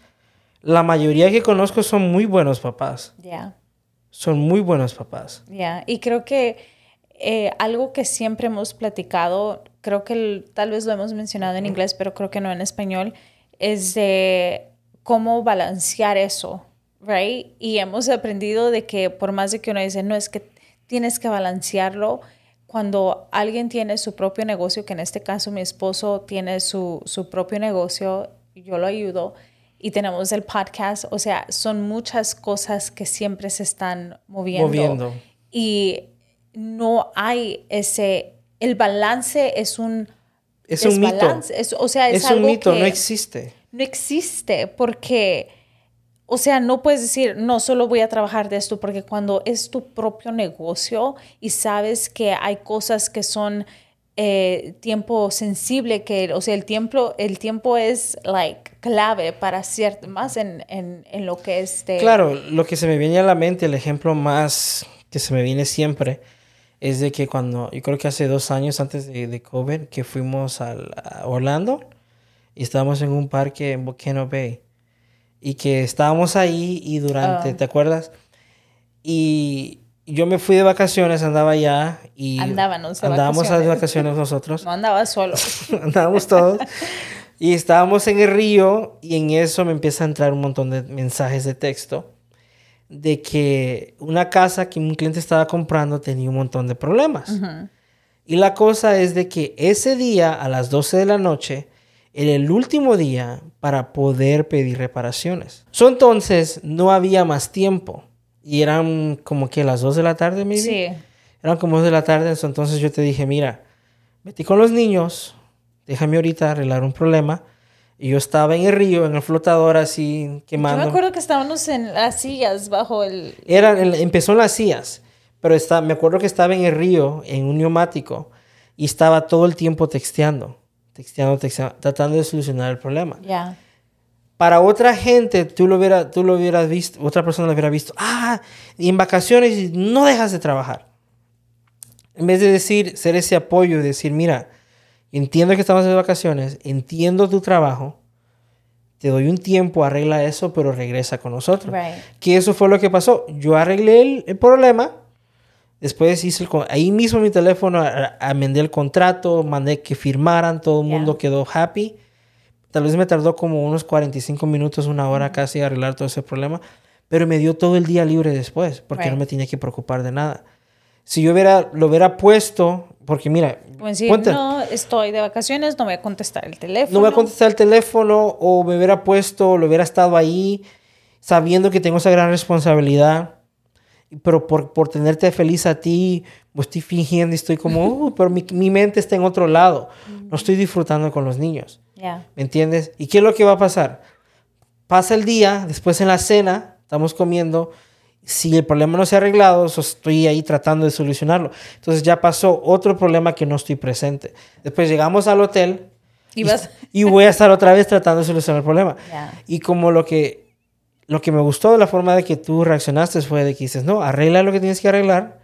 la mayoría que conozco son muy buenos papás. Ya. Son muy buenos papás. Ya, y creo que eh, algo que siempre hemos platicado, creo que tal vez lo hemos mencionado en inglés, pero creo que no en español, es de cómo balancear eso, right? Y hemos aprendido de que por más de que uno dice, no, es que tienes que balancearlo, cuando alguien tiene su propio negocio, que en este caso mi esposo tiene su, su propio negocio, yo lo ayudo, y tenemos el podcast. O sea, son muchas cosas que siempre se están moviendo. Moviendo. Y no hay ese, el balance es un... Es un mito. o sea, es, un mito, no existe. No existe porque, o sea, no puedes decir, no, solo voy a trabajar de esto, porque cuando es tu propio negocio y sabes que hay cosas que son eh, tiempo sensible que, o sea, el tiempo, el tiempo es like clave para cierto, más en, en, en lo que es. Claro, lo que se me viene a la mente, el ejemplo más que se me viene siempre, es de que cuando, yo creo que hace dos años antes de, de COVID, que fuimos a Orlando y estábamos en un parque en Volcano Bay y que estábamos ahí y durante, ah. ¿te acuerdas? Y yo me fui de vacaciones, andaba allá y... Andábamos de Andábamos vacaciones. a vacaciones nosotros. No andaba solo. Andábamos todos. y estábamos en el río y en eso me empieza a entrar un montón de mensajes de texto de que una casa que un cliente estaba comprando tenía un montón de problemas. Y la cosa es de que ese día a las 12 de la noche era el último día para poder pedir reparaciones. So, entonces no había más tiempo. Y eran como que las 2 de la tarde, maybe. Sí. Eran como 2 de la tarde, entonces yo te dije, mira, metí con los niños, déjame ahorita arreglar un problema. Y yo estaba en el río, en el flotador, así quemando. Yo me acuerdo que estábamos en las sillas bajo el... Era, empezó en las sillas, pero está, me acuerdo que estaba en el río, en un neumático, y estaba todo el tiempo texteando, texteando, texteando, tratando de solucionar el problema. Ya para otra gente, tú lo, hubiera, tú lo hubieras visto, otra persona lo hubiera visto, ah, y en vacaciones no dejas de trabajar. En vez de decir, ser ese apoyo y decir, mira, entiendo que estamos de vacaciones, entiendo tu trabajo, te doy un tiempo, arregla eso, pero regresa con nosotros. Que eso fue lo que pasó. Yo arreglé el, problema, después hice el, ahí mismo mi teléfono, amendé el contrato, mandé que firmaran, todo el mundo quedó happy. Tal vez me tardó como unos 45 minutos, una hora casi arreglar todo ese problema, pero me dio todo el día libre después, porque no me tenía que preocupar de nada. Si yo hubiera, lo hubiera puesto, porque mira, pues si no estoy de vacaciones, no voy a contestar el teléfono. No voy a contestar el teléfono, o me hubiera puesto, lo hubiera estado ahí, sabiendo que tengo esa gran responsabilidad, pero por, por tenerte feliz a ti, pues estoy fingiendo y estoy como, uh, pero mi, mi, mente está en otro lado, no estoy disfrutando con los niños. ¿Me entiendes? ¿Y qué es lo que va a pasar? pasa el día, después en la cena, estamos comiendo, si el problema no se ha arreglado, estoy ahí tratando de solucionarlo. Entonces ya pasó otro problema que no estoy presente. Después llegamos al hotel y, y voy a estar otra vez tratando de solucionar el problema. Y como lo que, lo que me gustó de la forma de que tú reaccionaste fue de que dices, no, arregla lo que tienes que arreglar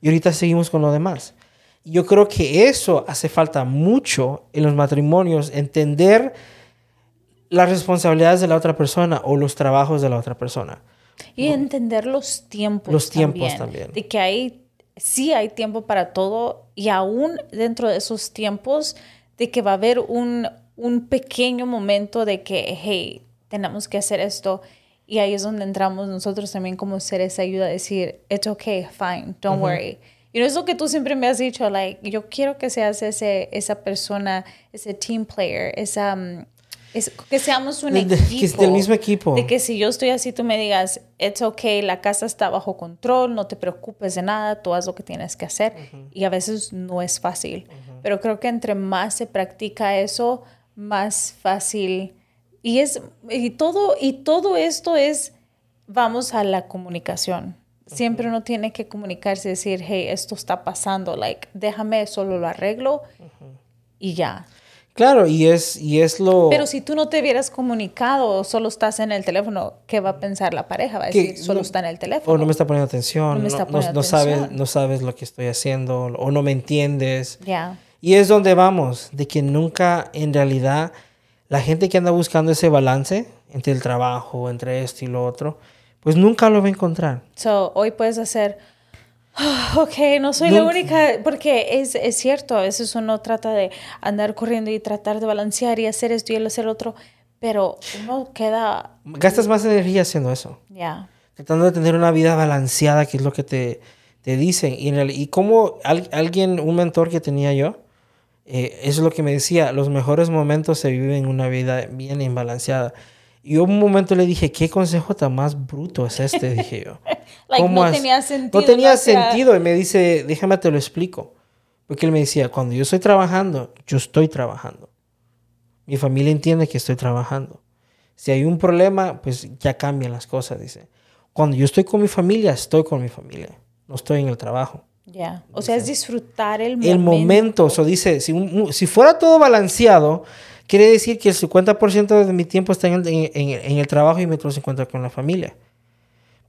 y ahorita seguimos con lo demás. Yo creo que eso hace falta mucho en los matrimonios, entender las responsabilidades de la otra persona o los trabajos de la otra persona. Y entender los tiempos. Los tiempos también. De que hay, sí hay tiempo para todo y aún dentro de esos tiempos, de que va a haber un, un pequeño momento de que, hey, tenemos que hacer esto. Y ahí es donde entramos nosotros también como ser esa ayuda a decir, it's okay, fine, don't worry. Y no es lo que tú siempre me has dicho, like, yo quiero que seas ese, esa persona, ese team player, esa, mm, que seamos un equipo. Que del mismo equipo. De que si yo estoy así, tú me digas, it's okay, la casa está bajo control, no te preocupes de nada, tú haz lo que tienes que hacer. Y a veces no es fácil. Pero creo que entre más se practica eso, más fácil. Y, es, y, todo, y todo esto es, vamos a la comunicación. Siempre uno tiene que comunicarse y decir, hey, esto está pasando, like, déjame, solo lo arreglo y ya. Claro, y es, y es lo... Pero si tú no te hubieras comunicado, solo estás en el teléfono, ¿qué va a pensar la pareja? Va a decir, solo está en el teléfono. O no me está poniendo atención, no, Sabes, no sabes lo que estoy haciendo, o no me entiendes. Ya. Y es donde vamos, de que nunca, en realidad, la gente que anda buscando ese balance entre el trabajo, entre esto y lo otro, pues nunca lo va a encontrar. So, hoy puedes hacer Ok, no soy la única, porque es, es, cierto, a veces uno trata de andar corriendo y tratar de balancear y hacer esto y hacer otro, pero uno queda... Gastas más energía haciendo eso. Ya. Tratando de tener una vida balanceada, que es lo que te, te dicen. Y, en y como alguien, un mentor que tenía yo, eh, eso es lo que me decía, los mejores momentos se viven en una vida bien imbalanceada. Y un momento le dije, ¿qué consejo tan más bruto es este? Dije yo. no tenía sentido. No tenía sentido. Y me dice, déjame te lo explico. Porque él me decía, cuando yo estoy trabajando, yo estoy trabajando. Mi familia entiende que estoy trabajando. Si hay un problema, pues ya cambian las cosas, dice. Cuando yo estoy con mi familia, estoy con mi familia. No estoy en el trabajo. Ya. O sea, es disfrutar el momento. El momento. O sea, dice, si, si fuera todo balanceado, Quiere decir que el 50% de mi tiempo está en el, trabajo y me otro 50% con la familia.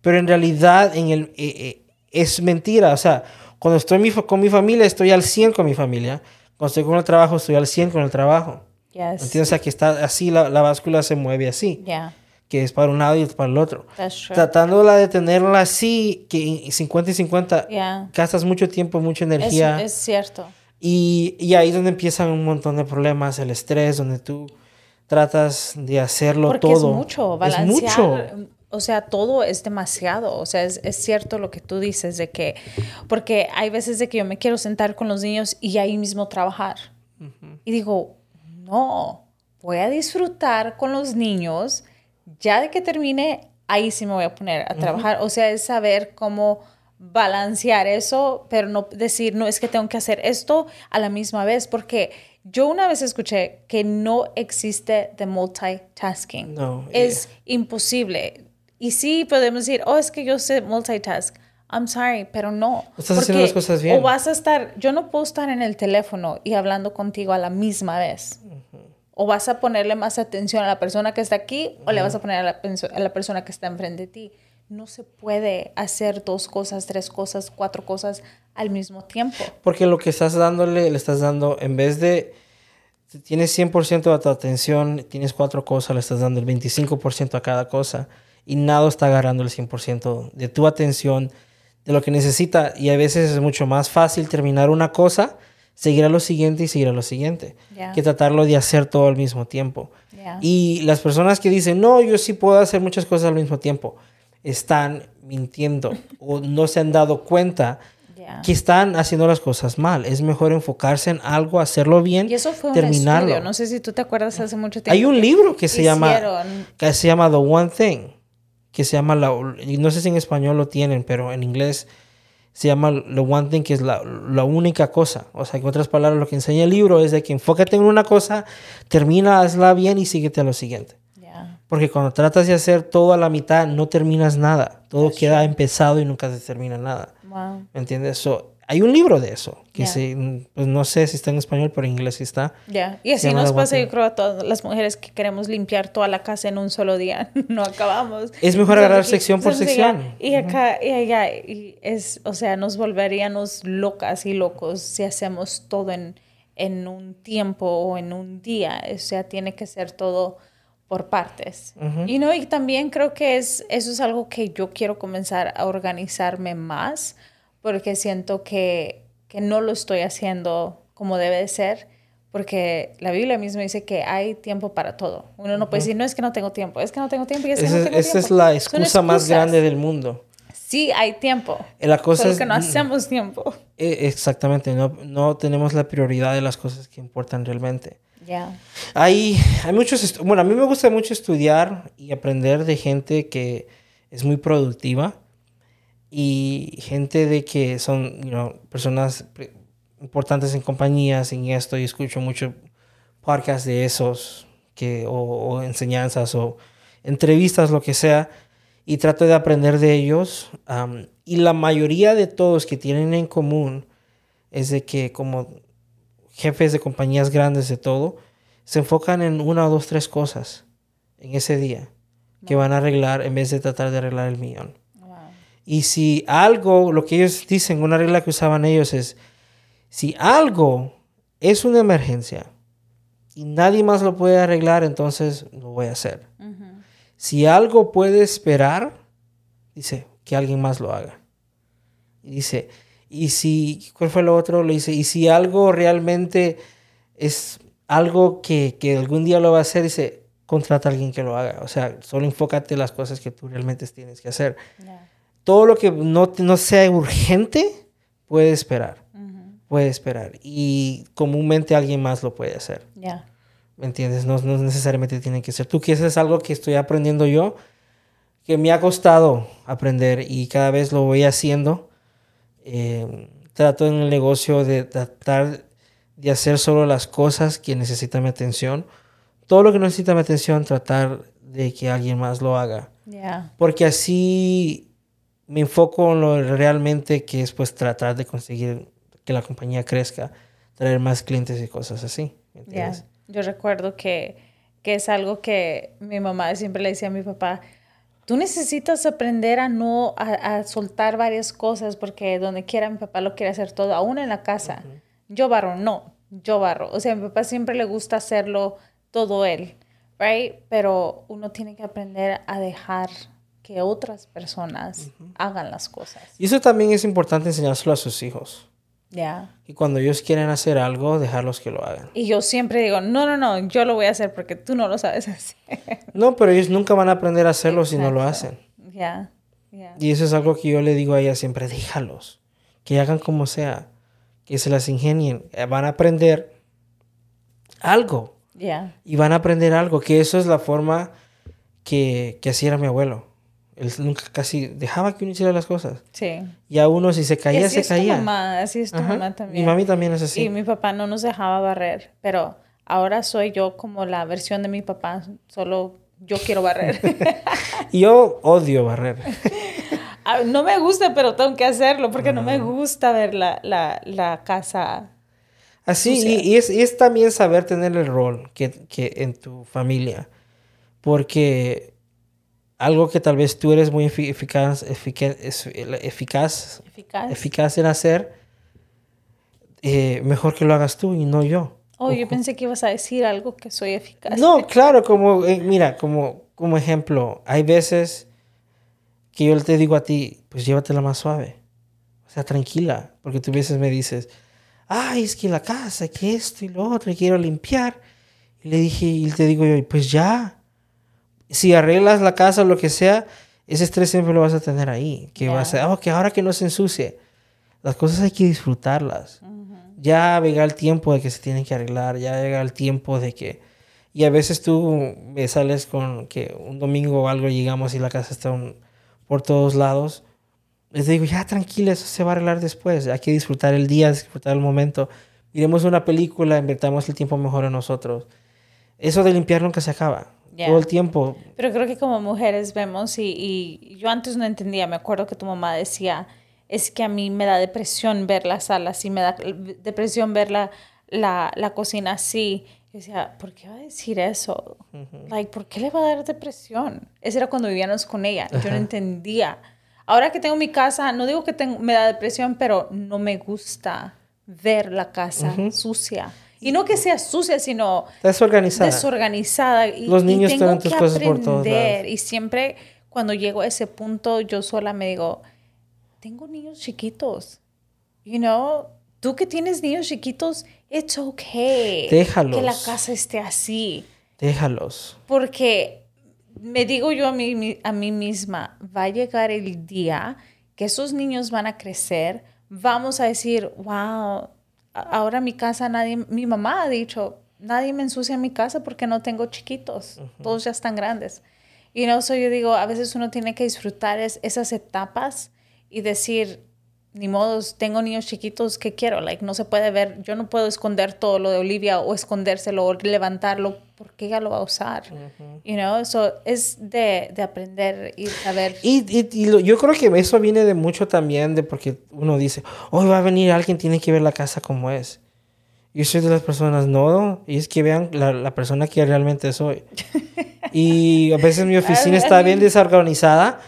Pero en realidad en el, eh, eh, es mentira. O sea, cuando estoy con mi familia, estoy al 100 con mi familia. Cuando estoy con el trabajo, estoy al 100 con el trabajo. Yes. ¿Entiendes? O sea, que está así, la, báscula se mueve así. Que es para un lado y para el otro. Tratándola de tenerla así, que 50 y 50, gastas mucho tiempo, mucha energía. es cierto. Y, y, ahí es donde empiezan un montón de problemas, el estrés, donde tú tratas de hacerlo Porque todo. Es mucho, balancear. Es mucho. O sea, todo es demasiado. O sea, es, es, cierto lo que tú dices de que, porque hay veces de que yo me quiero sentar con los niños y ahí mismo trabajar. Y digo, no, voy a disfrutar con los niños. Ya de que termine, ahí sí me voy a poner a trabajar. O sea, es saber cómo balancear eso, pero no decir, no, es que tengo que hacer esto a la misma vez, porque yo una vez escuché que no existe the multitasking. No. Es imposible. Y sí podemos decir, oh, es que yo sé multitask. I'm sorry, pero no. Estás haciendo las cosas bien. O vas a estar, yo no puedo estar en el teléfono y hablando contigo a la misma vez. O vas a ponerle más atención a la persona que está aquí o le vas a poner a la, a la persona que está enfrente de ti no se puede hacer dos cosas, tres cosas, cuatro cosas al mismo tiempo. Porque lo que estás dándole, le estás dando, en vez de, tienes 100% de tu atención, tienes cuatro cosas, le estás dando el 25% a cada cosa y nada está agarrando el 100% de tu atención, de lo que necesita. Y a veces es mucho más fácil terminar una cosa, seguir a lo siguiente y seguir a lo siguiente, que tratarlo de hacer todo al mismo tiempo. Y las personas que dicen, no, yo sí puedo hacer muchas cosas al mismo tiempo están mintiendo o no se han dado cuenta que están haciendo las cosas mal. Es mejor enfocarse en algo, hacerlo bien, y eso fue terminarlo. No sé si tú te acuerdas hace mucho tiempo. Hay un libro que se llama que se llama The One Thing, que se llama la, no sé si en español lo tienen, pero en inglés se llama The One Thing, que es la, la única cosa. O sea, en otras palabras, lo que enseña el libro es de que enfócate en una cosa, termina, hazla bien y síguete a lo siguiente. Porque cuando tratas de hacer todo a la mitad, no terminas nada. Todo queda empezado y nunca se termina nada. Wow. ¿Me entiendes? So, hay un libro de eso, que se, pues no sé si está en español, pero en inglés sí está. Ya, y así nos pasa, yo creo, a todas las mujeres que queremos limpiar toda la casa en un solo día. no acabamos. Es mejor agarrar sección por sección. Y acá, y allá, y es, o sea, nos volveríamos locas y locos si hacemos todo en, en un tiempo o en un día. O sea, tiene que ser todo por partes. Y no, y también creo que es, eso es algo que yo quiero comenzar a organizarme más porque siento que, que no lo estoy haciendo como debe de ser, porque la Biblia misma dice que hay tiempo para todo. Uno no puede decir, no es que no tengo tiempo, es que no tengo tiempo y es que esa, no tengo esa es la excusa más grande del mundo. Sí, hay tiempo. La cosa solo es que no hacemos tiempo. Eh, Exactamente, no, no tenemos la prioridad de las cosas que importan realmente. Ya. Hay, hay muchos, bueno, a mí me gusta mucho estudiar y aprender de gente que es muy productiva y gente de que son, you know, personas importantes en compañías en esto y escucho mucho podcasts de esos que, o, o enseñanzas o entrevistas, lo que sea, y trato de aprender de ellos. am, y la mayoría de todos que tienen en común es de que como jefes de compañías grandes de todo, se enfocan en una o dos, tres cosas en ese día que van a arreglar en vez de tratar de arreglar el millón. Y si algo, lo que ellos dicen, una regla que usaban ellos es, si algo es una emergencia y nadie más lo puede arreglar, entonces lo voy a hacer. Si algo puede esperar, dice, que alguien más lo haga. Y dice, y si, ¿cuál fue lo otro? Le dice, y si algo realmente es algo que, que algún día lo va a hacer, dice, contrata a alguien que lo haga. O sea, solo enfócate en las cosas que tú realmente tienes que hacer. Todo lo que no, no sea urgente puede esperar. Puede esperar. Y comúnmente alguien más lo puede hacer. Ya. ¿Me entiendes? No, no necesariamente tiene que ser tú, que eso es algo que estoy aprendiendo yo, que me ha costado aprender y cada vez lo voy haciendo. Eh, trato en el negocio de tratar de hacer solo las cosas que necesitan mi atención. Todo lo que necesita mi atención, tratar de que alguien más lo haga. Ya. Porque así me enfoco en lo realmente que es pues tratar de conseguir que la compañía crezca, traer más clientes y cosas así. ¿me Ya. entiendes? Yo recuerdo que, que es algo que mi mamá siempre le decía a mi papá, tú necesitas aprender a no, a, a soltar varias cosas porque donde quiera mi papá lo quiere hacer todo, aún en la casa. Yo barro, no, yo barro. O sea, a mi papá siempre le gusta hacerlo todo él, right? Pero uno tiene que aprender a dejar que otras personas hagan las cosas. Y eso también es importante enseñárselo a sus hijos. Ya. Y cuando ellos quieren hacer algo, dejarlos que lo hagan. Y yo siempre digo, no, no, no, yo lo voy a hacer porque tú no lo sabes hacer. No, pero ellos nunca van a aprender a hacerlo si no lo Exacto. hacen. Ya, ya. Y eso es algo que yo le digo a ella siempre, déjalos. Que hagan como sea. Que se las ingenien. Eh, Van a aprender algo. Ya. Y van a aprender algo. Que eso es la forma que, que así era mi abuelo. Él nunca casi dejaba que uno hiciera las cosas. Sí. Y a uno si se Y caía, así se es tu caía. mamá, así es tu Ajá. mamá también. Mi mami también es así. Y mi papá no nos dejaba barrer, pero ahora soy yo como la versión de mi papá, solo yo quiero barrer. Y yo odio barrer. Ah, no me gusta, pero tengo que hacerlo porque no me gusta ver la, la, la casa. Así, y, y es, y es también saber tener el rol que, que en tu familia. Porque algo que tal vez tú eres muy efi- eficaz, efica- es- eficaz, Eficaz. eficaz en hacer, eh, mejor que lo hagas tú y no yo. Oh, yo pensé que ibas a decir algo que soy eficaz. No, claro, como, eh, mira, como, como ejemplo, hay veces que yo te digo a ti, pues llévatela más suave. O sea, tranquila, porque tú a veces me dices, ay, es que la casa, que esto y lo otro, y quiero limpiar. Y le dije, y te digo yo, pues ya. Si arreglas la casa o lo que sea, ese estrés siempre lo vas a tener ahí. Que Ya. vas a, oh, que ahora que no se ensucie. Las cosas hay que disfrutarlas. Ya llega el tiempo de que se tienen que arreglar, ya llega el tiempo de que... Y a veces tú me sales con que un domingo o algo llegamos y la casa está un- por todos lados. Les digo, ya tranquila, eso se va a arreglar después. Hay que disfrutar el día, disfrutar el momento. Miremos una película, invertamos el tiempo mejor en nosotros. eso de limpiar nunca se acaba. Yeah. Todo el tiempo. Pero creo que como mujeres vemos y, y yo antes no entendía, me acuerdo que tu mamá decía, es que a mí me da depresión ver la sala así, me da depresión ver la, la, la cocina así. Yo decía, ¿por qué va a decir eso? like, ¿Por qué le va a dar depresión? Ese era cuando vivíamos con ella. Yo no entendía. Ahora que tengo mi casa, no digo que tengo, me da depresión, pero no me gusta ver la casa sucia. Y no que sea sucia, sino desorganizada. Desorganizada. Y, Los niños y tengo tienen tus que cosas por todos aprender. lados. Y siempre cuando llego a ese punto, yo sola me digo, tengo niños chiquitos. You know, tú que tienes niños chiquitos, it's okay. Déjalos. Que la casa esté así. Déjalos. Porque me digo yo a mí, a mí misma, va a llegar el día que esos niños van a crecer, vamos a decir, wow, ahora mi casa nadie, mi mamá ha dicho, nadie me ensucia mi casa porque no tengo chiquitos, todos ya están grandes. Y no, so yo digo, a veces uno tiene que disfrutar es- esas etapas y decir, ni modos, tengo niños chiquitos, ¿qué quiero? Like, no se puede ver, yo no puedo esconder todo lo de Olivia o escondérselo o levantarlo porque ella lo va a usar. You know, eso es de, de aprender y saber. Y, y- y lo- yo creo que eso viene de mucho también de porque uno dice, hoy va a venir alguien, tiene que ver la casa como es. Yo soy de las personas, no, y es que vean la, la persona que realmente soy. y a veces mi oficina está bien desorganizada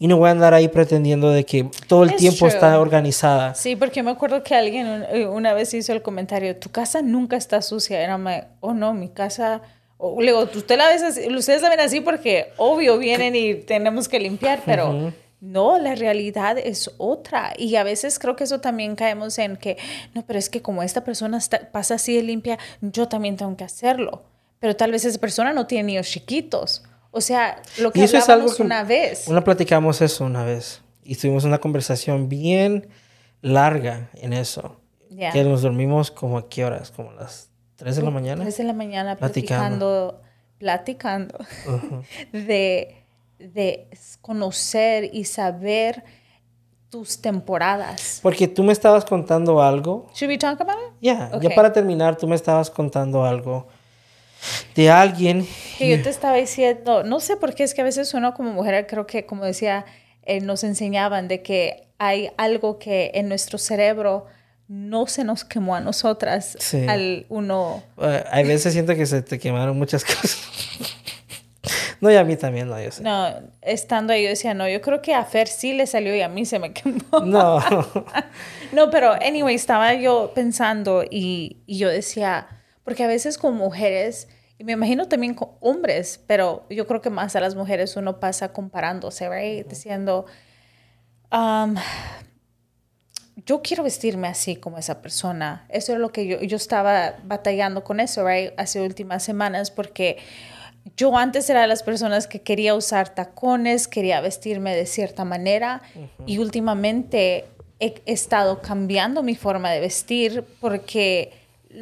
y no voy a andar ahí pretendiendo de que todo el tiempo true. está organizada. Sí, porque me acuerdo que alguien eh, una vez hizo el comentario, tu casa nunca está sucia. Era, oh no, mi casa... o le digo, usted la ves así- ustedes la ven así porque obvio vienen y tenemos que limpiar, pero no, la realidad es otra. Y a veces creo que eso también caemos en que, no, pero es que como esta persona está- pasa así de limpia, yo también tengo que hacerlo. Pero tal vez esa persona no tiene niños chiquitos. O sea, lo que Y eso es algo hablábamos que una vez. Una platicamos eso una vez y tuvimos una conversación bien larga en eso. Ya. Que nos dormimos como a qué horas, como a las 3 de la mañana. Tres de la mañana Platicando. platicando, platicando de, de conocer y saber tus temporadas. Porque tú me estabas contando algo. Should we talk about it? Ya, Ok. ya para terminar, tú me estabas contando algo de alguien. Que yo te estaba diciendo, no sé por qué es que a veces uno como mujer, creo que como decía, eh, nos enseñaban de que hay algo que en nuestro cerebro no se nos quemó a nosotras Sí. al uno... eh, hay veces siento que se te quemaron muchas cosas. no, y a mí también, no, yo sé. No, estando ahí yo decía, no, yo creo que a Fer sí le salió y a mí se me quemó. No. No, pero anyway, estaba yo pensando y, y yo decía, porque a veces con mujeres, y me imagino también con hombres, pero yo creo que más a las mujeres uno pasa comparándose, right? Diciendo, um, yo quiero vestirme así como esa persona. Eso es lo que yo, yo estaba batallando con eso, right? Hace últimas semanas, porque yo antes era de las personas que quería usar tacones, quería vestirme de cierta manera y últimamente he estado cambiando mi forma de vestir porque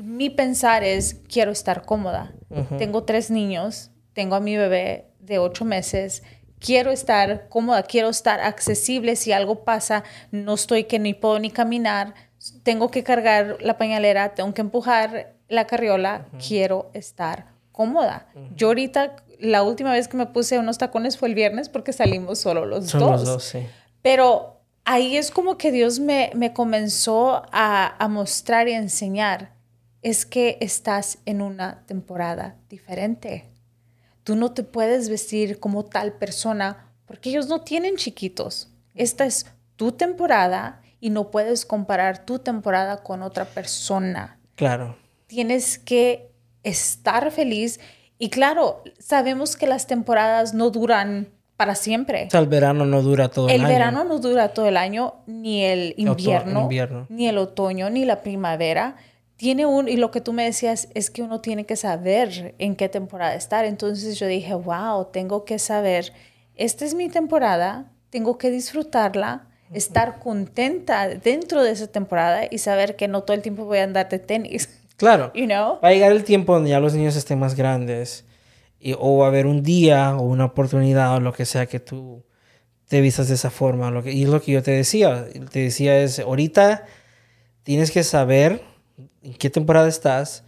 mi pensar es quiero estar cómoda. Tengo tres niños, tengo a mi bebé de ocho meses. Quiero estar cómoda, quiero estar accesible. Si algo pasa, no estoy que ni puedo ni caminar. Tengo que cargar la pañalera, tengo que empujar la carriola. Quiero estar cómoda. Yo ahorita, la última vez que me puse unos tacones fue el viernes porque salimos solo los Son dos. los dos, sí. Pero ahí es como que Dios me, me comenzó a, a mostrar y a enseñar. Es que estás en una temporada diferente. Tú no te puedes vestir como tal persona porque ellos no tienen chiquitos. Esta es tu temporada y no puedes comparar tu temporada con otra persona Claro. tienes que estar feliz. Y claro, sabemos que las temporadas no duran para siempre. O sea, el verano no dura todo el, El año. verano no dura todo el año, ni el Oto- invierno. ni el otoño, ni la primavera. Tiene un, y lo que tú me decías es que uno tiene que saber en qué temporada estar. Entonces yo dije, wow, tengo que saber, esta es mi temporada, tengo que disfrutarla, estar contenta dentro de esa temporada y saber que no todo el tiempo voy a andar de tenis, Claro. you know? Va a llegar el tiempo donde ya los niños estén más grandes. Y, o va a haber un día o una oportunidad o lo que sea que tú te vistas de esa forma. Lo que, y es lo que yo te decía. Te decía es, ahorita tienes que saber en qué temporada estás.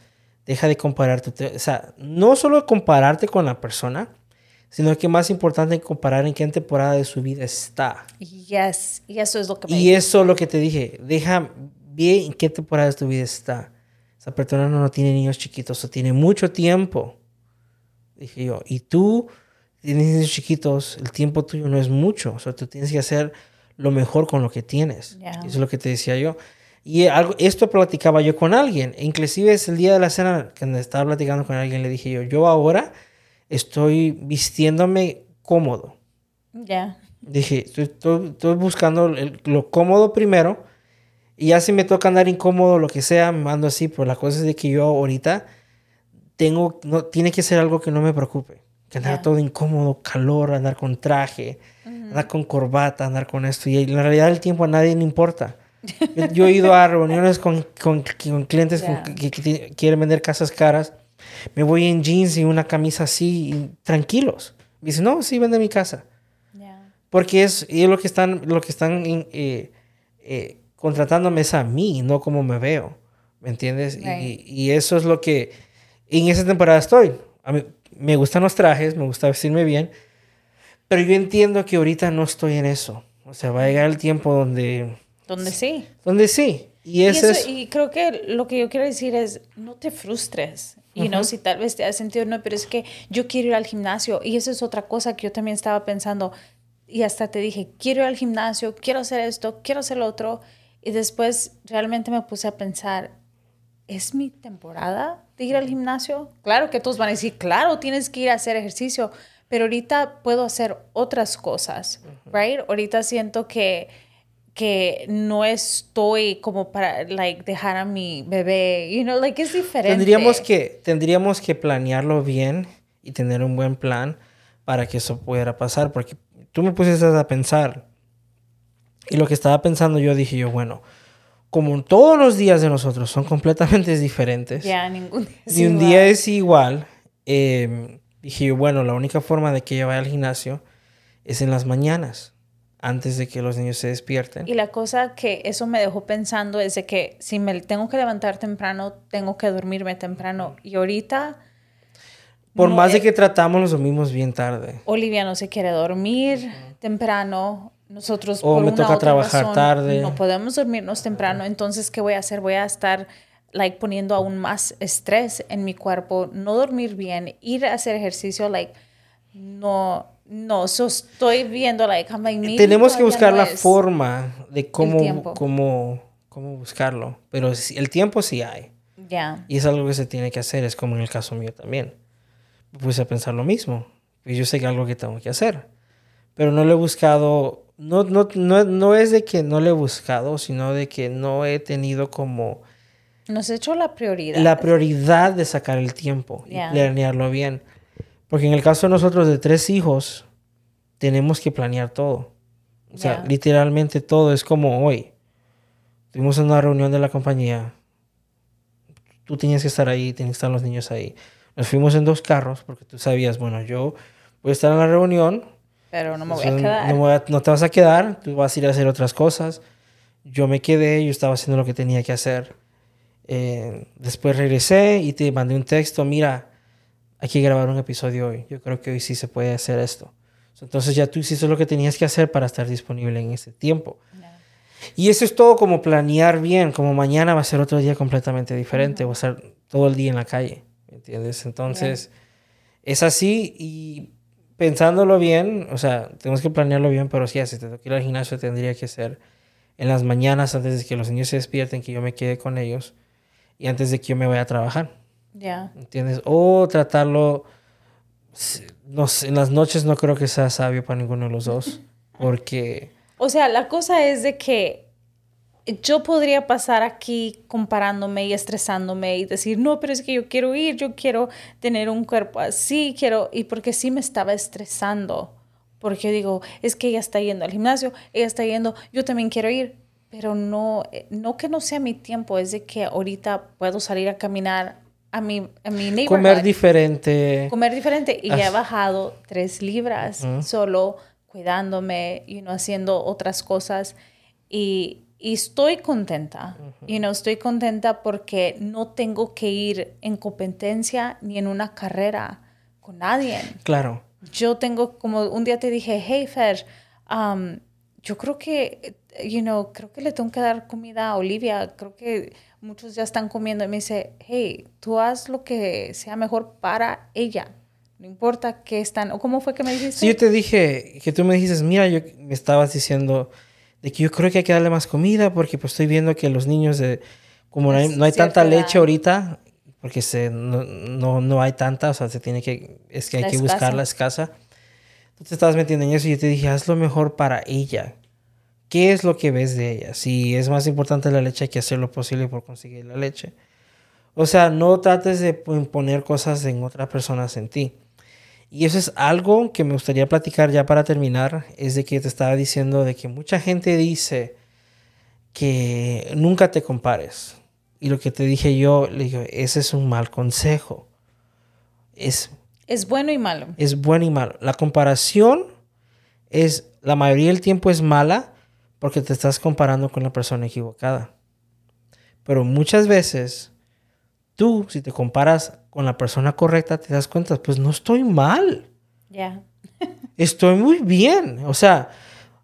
deja de compararte. O sea, no solo compararte con la persona, sino que más importante comparar en qué temporada de su vida está. Yes, y eso es lo que me Y eso es lo que te dije, deja bien en qué temporada de tu vida está. Esa persona no, no tiene niños chiquitos o tiene mucho tiempo. Dije yo, y tú tienes niños chiquitos, el tiempo tuyo no es mucho, o sea, tú tienes que hacer lo mejor con lo que tienes. Yeah. Eso es lo que te decía yo. Y algo, esto platicaba yo con alguien, inclusive es el día de la cena que estaba platicando con alguien, le dije yo, yo ahora estoy vistiéndome cómodo. Ya. Dije, estoy, estoy- estoy buscando el- lo cómodo primero. Y ya si me toca andar incómodo, lo que sea, me mando así. Pero la cosa es de que yo ahorita tengo, no, tiene que ser algo que no me preocupe. Que andar Ya. todo incómodo, calor, andar con traje, andar con corbata, andar con esto. Y en realidad el tiempo a nadie le importa. Yo, yo he ido a reuniones con, con, con clientes con- Ya. que, que quieren vender casas caras. Me voy en jeans y una camisa así, y tranquilos. Me dicen, no, sí, vende mi casa. Ya. Porque es, y lo que están, lo que están eh, eh, contratándome es a mí, no como me veo. ¿Me entiendes? Y- Right. Y, eso es lo que en esa temporada estoy. A mí, me gustan los trajes, me gusta vestirme bien, pero yo entiendo que ahorita no estoy en eso. O sea, va a llegar el tiempo donde, Donde sí. donde sí. Y Y, ese eso- es... y creo que lo que yo quiero decir es, no te frustres. Y no, si tal vez te has sentido, no, pero es que yo quiero ir al gimnasio. Y eso es otra cosa que yo también estaba pensando. Y hasta te dije, quiero ir al gimnasio, quiero hacer esto, quiero hacer lo otro. Y después realmente me puse a pensar, ¿es mi temporada de ir al gimnasio? Claro que todos van a decir, claro, tienes que ir a hacer ejercicio. Pero ahorita puedo hacer otras cosas, ¿right? Ahorita siento que que no estoy como para like dejar a mi bebé, you know, like es diferente. Tendríamos que, tendríamos que planearlo bien y tener un buen plan para que eso pudiera pasar, porque tú me pusiste a pensar y lo que estaba pensando yo dije yo, bueno, como todos los días de nosotros son completamente diferentes, Ya, ningún día es ni un igual. día es igual, eh, dije yo, bueno, la única forma de que ella vaya al gimnasio es en las mañanas, antes de que los niños se despierten. Y la cosa que eso me dejó pensando es de que si me tengo que levantar temprano, tengo que dormirme temprano. Y ahorita Por no más de que tratamos, los dormimos bien tarde. Olivia no se quiere dormir temprano. Nosotros O por me una toca otra trabajar razón, tarde. No podemos dormirnos temprano. Entonces, ¿qué voy a hacer? Voy a estar like poniendo aún más estrés en mi cuerpo, no dormir bien, ir a hacer ejercicio, like no, no, so estoy viendo like, I'm like, Tenemos que buscar no la es. forma de cómo, cómo, cómo buscarlo. Pero el tiempo sí hay. Ya, Y es algo que se tiene que hacer. Es como en el caso mío también. Me puse a pensar lo mismo. Y yo sé que es algo que tengo que hacer. Pero no lo he buscado. No, no, no, no es de que no lo he buscado, sino de que no he tenido como nos he hecho la prioridad. la prioridad de sacar el tiempo y planearlo bien. Porque en el caso de nosotros de tres hijos, tenemos que planear todo. O sea, literalmente todo es como hoy. Tuvimos una reunión de la compañía. Tú tenías que estar ahí, tenían que estar los niños ahí. Nos fuimos en dos carros porque tú sabías, bueno, yo voy a estar en la reunión. pero no me voy a quedar. No, voy a- no te vas a quedar, tú vas a ir a hacer otras cosas. Yo me quedé, yo estaba haciendo lo que tenía que hacer. Eh, después regresé y te mandé un texto, mira, hay que grabar un episodio hoy. Yo creo que hoy sí se puede hacer esto. Entonces ya tú hiciste lo que tenías que hacer para estar disponible en ese tiempo. Y eso es todo como planear bien, como mañana va a ser otro día completamente diferente, va a ser todo el día en la calle, ¿me entiendes? Entonces, es así y pensándolo bien, o sea, tenemos que planearlo bien, pero sí, si te toca ir al gimnasio tendría que ser en las mañanas antes de que los niños se despierten, que yo me quede con ellos y antes de que yo me vaya a trabajar, Ya. ¿entiendes? O tratarlo, no sé, en las noches no creo que sea sabio para ninguno de los dos, porque... O sea, la cosa es de que yo podría pasar aquí comparándome y estresándome y decir, no, pero es que yo quiero ir, yo quiero tener un cuerpo así, quiero, y porque sí me estaba estresando, porque yo digo, es que ella está yendo al gimnasio, ella está yendo, yo también quiero ir, pero no, eh, no que no sea mi tiempo, es de que ahorita puedo salir a caminar a mi, a mi Comer diferente. comer diferente y ya he bajado tres libras Ujú. solo cuidándome y no haciendo otras cosas y, Y estoy contenta. Y no estoy contenta porque no tengo que ir en competencia ni en una carrera con nadie. Claro. Yo tengo, como un día te dije, hey Fer, um, yo creo que, you know, creo que le tengo que dar comida a Olivia. Creo que muchos ya están comiendo. Y me dice, hey, tú haz lo que sea mejor para ella. No importa qué están. ¿O cómo fue que me dijiste? Sí, yo te dije que tú me dijiste, mira, yo me estabas diciendo de que yo creo que hay que darle más comida porque pues estoy viendo que los niños, de, como no hay, no hay tanta leche ahorita, porque se, no, no, no, hay tanta, o sea, se tiene que, es que hay la que escasa. buscar la escasa. Tú te estabas metiendo en eso y yo te dije, haz lo mejor para ella. ¿Qué es lo que ves de ella? Si es más importante la leche, hay que hacer lo posible por conseguir la leche. O sea, no trates de imponer cosas en otras personas en ti. Y eso es algo que me gustaría platicar ya para terminar, es de que te estaba diciendo de que mucha gente dice que nunca te compares. Y lo que te dije yo, le digo, ese es un mal consejo. Es, es bueno y malo. Es bueno y malo. La comparación es, la mayoría del tiempo es mala porque te estás comparando con la persona equivocada. Pero muchas veces tú, si te comparas con la persona correcta, te das cuenta, pues no estoy mal. Ya. estoy muy bien. O sea,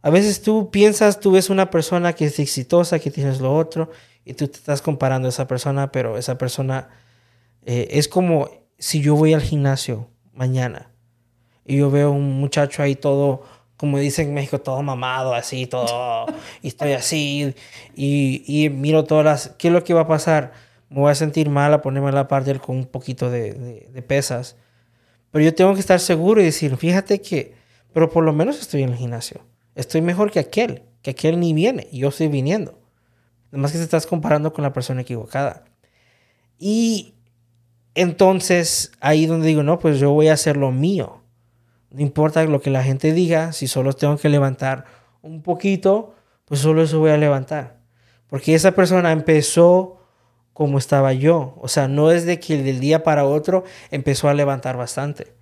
a veces tú piensas, tú ves una persona que es exitosa, que tienes lo otro, y tú te estás comparando a esa persona, pero esa persona eh, es como si yo voy al gimnasio mañana y yo veo un muchacho ahí todo, como dicen en México, todo mamado, así, todo, y estoy así, y, y miro todas las, ¿qué es lo que va a pasar? me voy a sentir mal a ponerme la par de él con un poquito de, de, pesas. Pero yo tengo que estar seguro y decir, fíjate que, pero por lo menos estoy en el gimnasio. Estoy mejor que aquel, que aquel ni viene yo estoy viniendo. Además que te estás comparando con la persona equivocada. Y entonces ahí donde digo, no, pues yo voy a hacer lo mío. No importa lo que la gente diga, si solo tengo que levantar un poquito, pues solo eso voy a levantar. Porque esa persona empezó como estaba yo. O sea, no es de que del día para otro empezó a levantar bastante.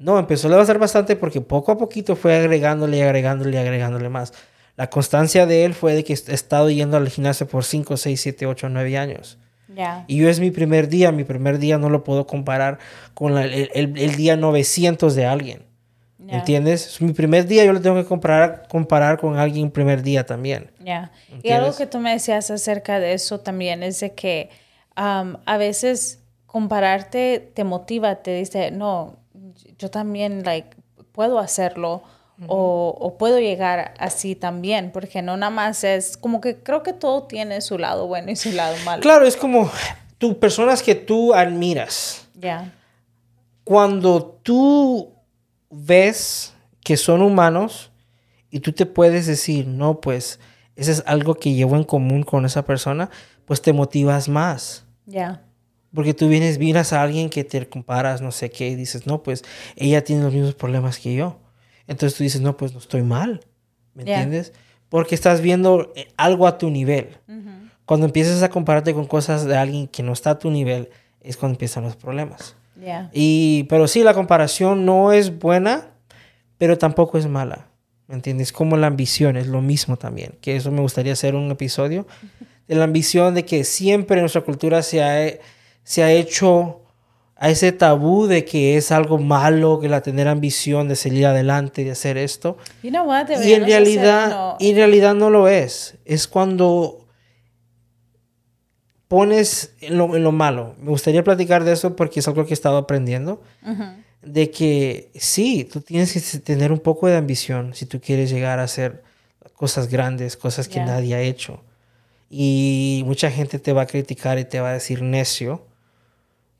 No, empezó a levantar bastante porque poco a poquito fue agregándole y agregándole y agregándole más. La constancia de él fue de que he estado yendo al gimnasio por 5, 6, 7, 8, 9 años. Yeah. Y yo es mi primer día, mi primer día no lo puedo comparar con la, el, el, el, día 900 de alguien. Yeah. ¿Entiendes? Es mi primer día, yo lo tengo que comparar, comparar con alguien primer día también. Yeah. Y algo que tú me decías acerca de eso también es de que um, a veces compararte te motiva, te dice, no, yo también like, puedo hacerlo. Uh -huh. o, o, puedo llegar así también, porque no nada más es como que creo que todo tiene su lado bueno y su lado malo. Claro, es como tú, personas que tú admiras. Ya. Yeah. Cuando tú ves que son humanos y tú te puedes decir, no, pues, eso es algo que llevo en común con esa persona, pues te motivas más. Ya. Yeah. Porque tú vienes, miras a alguien que te comparas, no sé qué, y dices, no, pues ella tiene los mismos problemas que yo. Entonces tú dices, no, pues no estoy mal. ¿Me yeah. entiendes? Porque estás viendo eh, algo a tu nivel. Uh -huh. Cuando empiezas a compararte con cosas de alguien que no está a tu nivel, es cuando empiezan los problemas. Yeah. Y, pero sí, la comparación no es buena, pero tampoco es mala. ¿Me entiendes? Como la ambición, es lo mismo también. Que eso me gustaría hacer un episodio. De la ambición de que siempre en nuestra cultura se ha, se ha hecho a ese tabú de que es algo malo, que la tener ambición de salir adelante, de hacer esto. You know what? y en realidad, no. en realidad no lo es. Es cuando pones en lo, en lo, malo. Me gustaría platicar de eso porque es algo que he estado aprendiendo. Uh -huh. De que sí, tú tienes que tener un poco de ambición si tú quieres llegar a hacer cosas grandes, cosas que yeah. nadie ha hecho. Y mucha gente te va a criticar y te va a decir necio,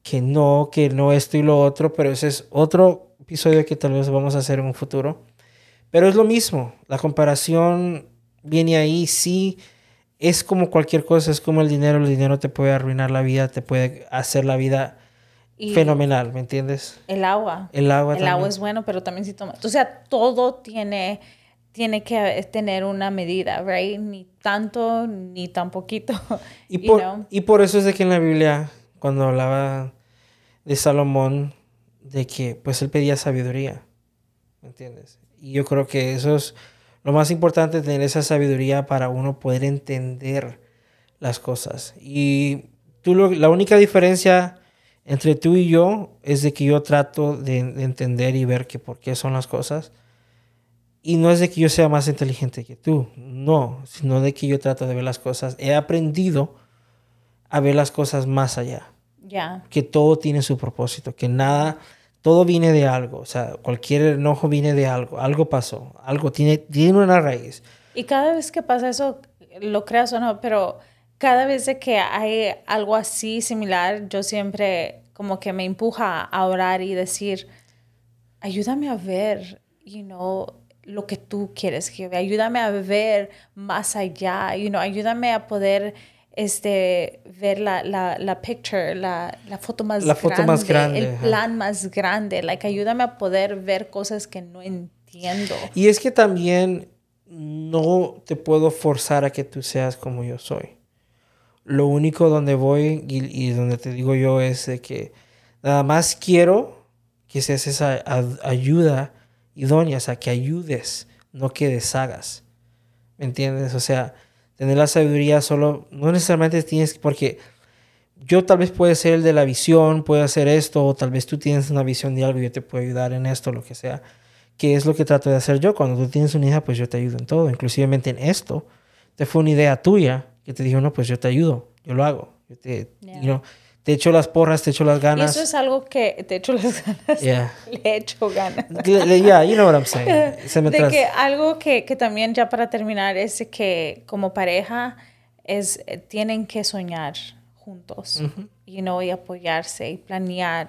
que no, que no esto y lo otro, pero ese es otro episodio que tal vez vamos a hacer en un futuro. Pero es lo mismo, la comparación viene ahí, sí es como cualquier cosa, es como el dinero, el dinero te puede arruinar la vida, te puede hacer la vida y fenomenal, ¿me entiendes? El agua. El agua. El también. agua es bueno, pero también si tomas. O sea, todo tiene, tiene que tener una medida, ¿right? Ni tanto, ni tan poquito. Y por, know? y por eso es de que en la Biblia, cuando hablaba de Salomón, de que pues él pedía sabiduría, ¿me entiendes? Y yo creo que eso es lo más importante es tener esa sabiduría para uno poder entender las cosas. Y tú la única diferencia entre tú y yo es de que yo trato de, entender y ver que por qué son las cosas. Y no es de que yo sea más inteligente que tú, no, sino de que yo trato de ver las cosas. He aprendido a ver las cosas más allá. Ya. Que todo tiene su propósito, que nada, todo viene de algo. O sea, cualquier enojo viene de algo, algo pasó, algo tiene, tiene una raíz. Y cada vez que pasa eso, lo creas o no, pero cada vez que hay algo así similar, yo siempre como que me empuja a orar y decir, ayúdame a ver, you know, lo que tú quieres que vea, ayúdame a ver más allá, you know, ayúdame a poder este, ver la, la, la picture, la, la, foto más la foto grande, más grande, el plan más grande, like, ayúdame a poder ver cosas que no entiendo. Y es que también no te puedo forzar a que tú seas como yo soy. Lo único donde voy y, donde te digo yo es de que nada más quiero que seas esa ayuda idónea, o sea, que ayudes, no que deshagas. ¿Me entiendes? O sea, tener la sabiduría solo, no necesariamente tienes, porque yo tal vez puede ser el de la visión, puede hacer esto, o tal vez tú tienes una visión de algo y yo te puedo ayudar en esto, lo que sea. Que es lo que trato de hacer yo. Cuando tú tienes una idea, pues yo te ayudo en todo, inclusivemente en esto. Te fue una idea tuya que te dijo, no, pues yo te ayudo, yo lo hago. Yo te, te echo las porras, te echo las ganas. Y eso es algo que te echo las ganas. Yeah. Le echo ganas. Yeah, you know what I'm saying. Se me de que algo que, que, también ya para terminar es que como pareja es, eh, tienen que soñar juntos, you know, y apoyarse y planear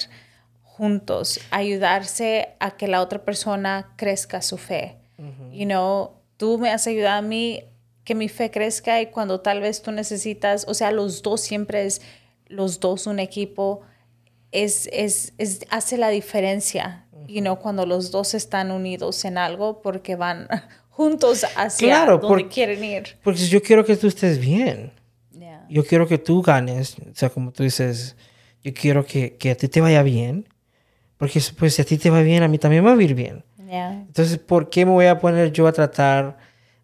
juntos, ayudarse a que la otra persona crezca su fe. You know, tú me has ayudado a mí que mi fe crezca y cuando tal vez tú necesitas, o sea, los dos siempre es, los dos un equipo, es, es, es hace la diferencia, y no cuando los dos están unidos en algo porque van juntos hacia donde quieren ir. Porque yo quiero que tú estés bien. Yo quiero que tú ganes, o sea, como tú dices, yo quiero que, que, a ti te vaya bien, porque pues si a ti te va bien, a mí también me va a ir bien. Entonces, ¿por qué me voy a poner yo a tratar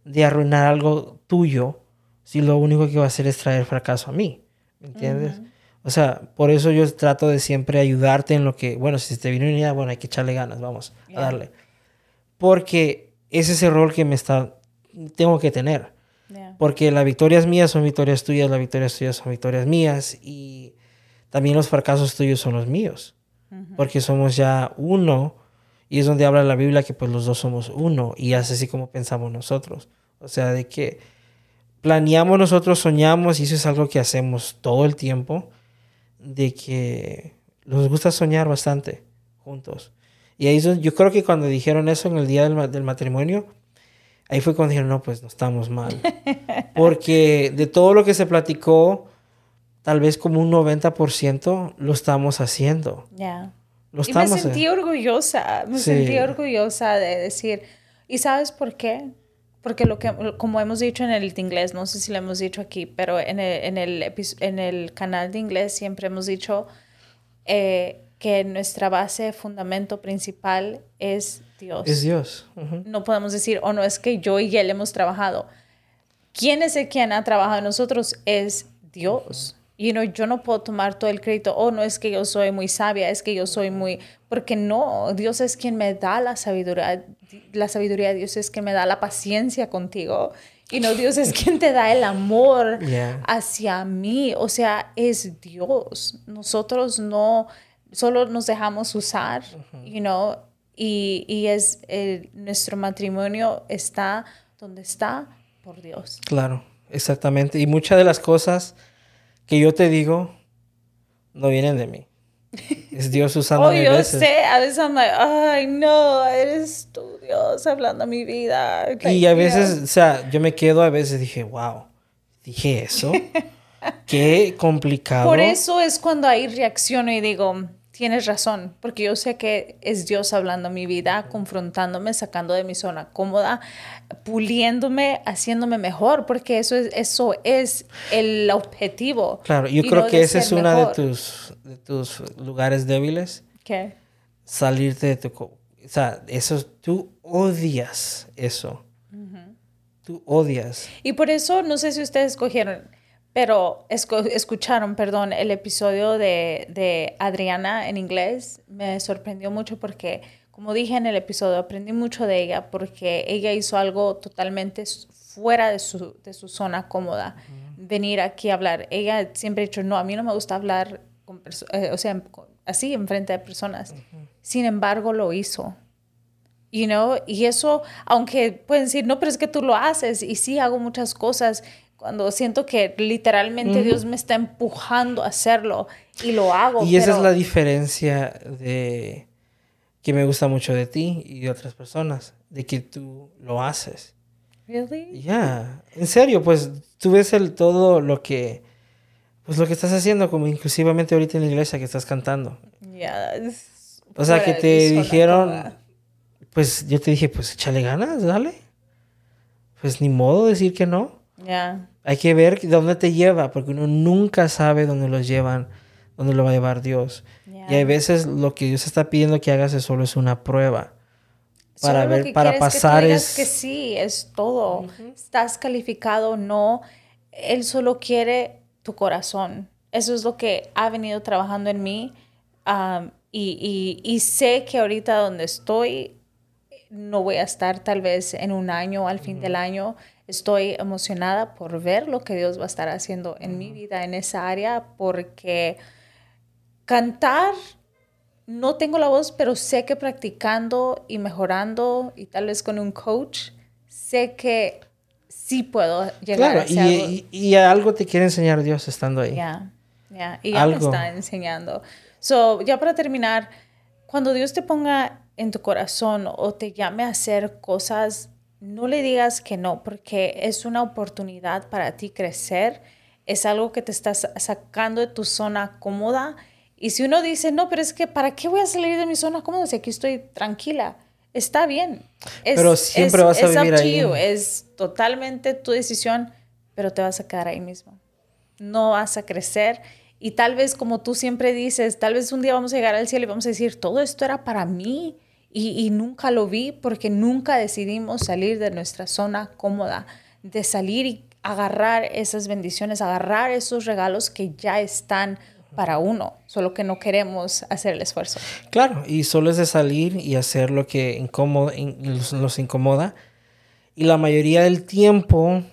de arruinar algo tuyo si lo único que va a hacer es traer fracaso a mí. ¿Me entiendes? O sea, por eso yo trato de siempre ayudarte en lo que, bueno, si te viene una idea, bueno, hay que echarle ganas, vamos a darle. Porque ese es el rol que me está, tengo que tener. Porque las victorias mías son victorias tuyas, las victorias tuyas son victorias mías y también los fracasos tuyos son los míos. Porque somos ya uno y es donde habla la Biblia que pues los dos somos uno y es así como pensamos nosotros. O sea, de que planeamos nosotros, soñamos y eso es algo que hacemos todo el tiempo, de que nos gusta soñar bastante juntos. Y ahí yo creo que cuando dijeron eso en el día del, del matrimonio, ahí fue cuando dijeron, no, pues no estamos mal. Porque de todo lo que se platicó, tal vez como un 90% lo estamos haciendo. Ya y me sentí orgullosa, me sentí orgullosa de decir, ¿y sabes por qué? Porque lo que, como hemos dicho en el inglés, no sé si lo hemos dicho aquí, pero en el, en el, en el canal de inglés siempre hemos dicho eh, que nuestra base, fundamento principal es Dios. Es Dios. No podemos decir, o oh, no es que yo y él hemos trabajado. ¿Quién es el quien ha trabajado en nosotros? Es Dios you know, yo no puedo tomar todo el crédito, oh, no es que yo soy muy sabia, es que yo soy muy, porque no, Dios es quien me da la sabiduría, la sabiduría de Dios es quien me da la paciencia contigo, y no, Dios es quien te da el amor hacia mí, o sea, es Dios, nosotros no, solo nos dejamos usar, you know, y, y es, nuestro matrimonio está donde está por Dios. Claro, exactamente, y muchas de las cosas que yo te digo no vienen de mí. Es Dios usando oh, yo sé, a veces I'm like, ay, no, eres tú, Dios, hablando a mi vida. y a veces, o sea, yo me quedo, a veces dije, wow, dije eso. Qué complicado. Por eso es cuando ahí reacciono y digo, tienes razón, porque yo sé que es Dios hablando mi vida, confrontándome, sacando de mi zona cómoda, puliéndome, haciéndome mejor, porque eso es, eso es el objetivo. Claro, yo creo que ese es uno de tus, de tus lugares débiles. ¿Qué? Salirte de tu... O sea, eso, tú odias eso. tú odias. Y por eso, no sé si ustedes escogieron, pero escucharon, perdón, el episodio de, de Adriana en inglés. Me sorprendió mucho porque, como dije en el episodio, aprendí mucho de ella porque ella hizo algo totalmente fuera de su, de su zona cómoda. Venir aquí a hablar. Ella siempre ha dicho, no, a mí no me gusta hablar, con eh, o sea, así, en frente de personas. Sin embargo, lo hizo. You know? Y eso, aunque pueden decir, no, pero es que tú lo haces. Y sí, hago muchas cosas cuando siento que literalmente Dios me está empujando a hacerlo y lo hago. Y esa es la diferencia de que me gusta mucho de ti y de otras personas, de que tú lo haces. Really? Ya, en serio, pues tú ves el todo lo que pues lo que estás haciendo como inclusivamente ahorita en la iglesia que estás cantando. Ya. o sea, que te dijeron pues yo te dije, pues échale ganas, dale. Pues ni modo decir que no. Ya. Hay que ver dónde te lleva, porque uno nunca sabe dónde los llevan, dónde lo va a llevar Dios. Y hay veces lo que Dios está pidiendo que hagas es solo es una prueba. Para ver, para pasar que es. que sí, es todo. Estás calificado, no. Él solo quiere tu corazón. Eso es lo que ha venido trabajando en mí. y, y, y sé que ahorita donde estoy, no voy a estar tal vez en un año o al fin del año Estoy emocionada por ver lo que Dios va a estar haciendo en mi vida en esa área porque cantar no tengo la voz, pero sé que practicando y mejorando y tal vez con un coach, sé que sí puedo llegar a y, algo. Y, y, algo te quiere enseñar Dios estando ahí. Ya, ya, y ya me está enseñando. So, ya para terminar, cuando Dios te ponga en tu corazón o te llame a hacer cosas no le digas que no, porque es una oportunidad para ti crecer, es algo que te estás sacando de tu zona cómoda. Y si uno dice, no, pero es que, ¿para qué voy a salir de mi zona cómoda si aquí estoy tranquila? Está bien. Es, pero siempre vas a vivir ahí. Es totalmente tu decisión, pero te vas a quedar ahí mismo. No vas a crecer. Y tal vez, como tú siempre dices, tal vez un día vamos a llegar al cielo y vamos a decir, todo esto era para mí y, nunca lo vi porque nunca decidimos salir de nuestra zona cómoda, de salir y agarrar esas bendiciones, agarrar esos regalos que ya están para uno, solo que no queremos hacer el esfuerzo. Claro, y solo es de salir y hacer lo que incómodo, los, incomoda. Y la mayoría del tiempo,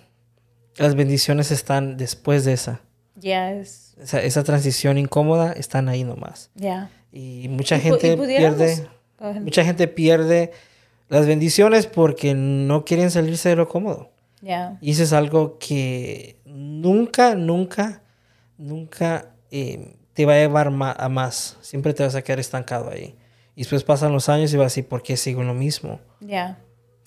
las bendiciones están después de esa. Ya Esa, esa, transición incómoda están ahí nomás. Ya. Y mucha gente pierde. Mucha gente pierde las bendiciones porque no quieren salirse de lo cómodo. Y eso es algo que nunca, nunca, nunca eh, te va a llevar a más. Siempre te vas a quedar estancado ahí. Y después pasan los años y vas a decir, ¿por qué sigo lo mismo? Ya.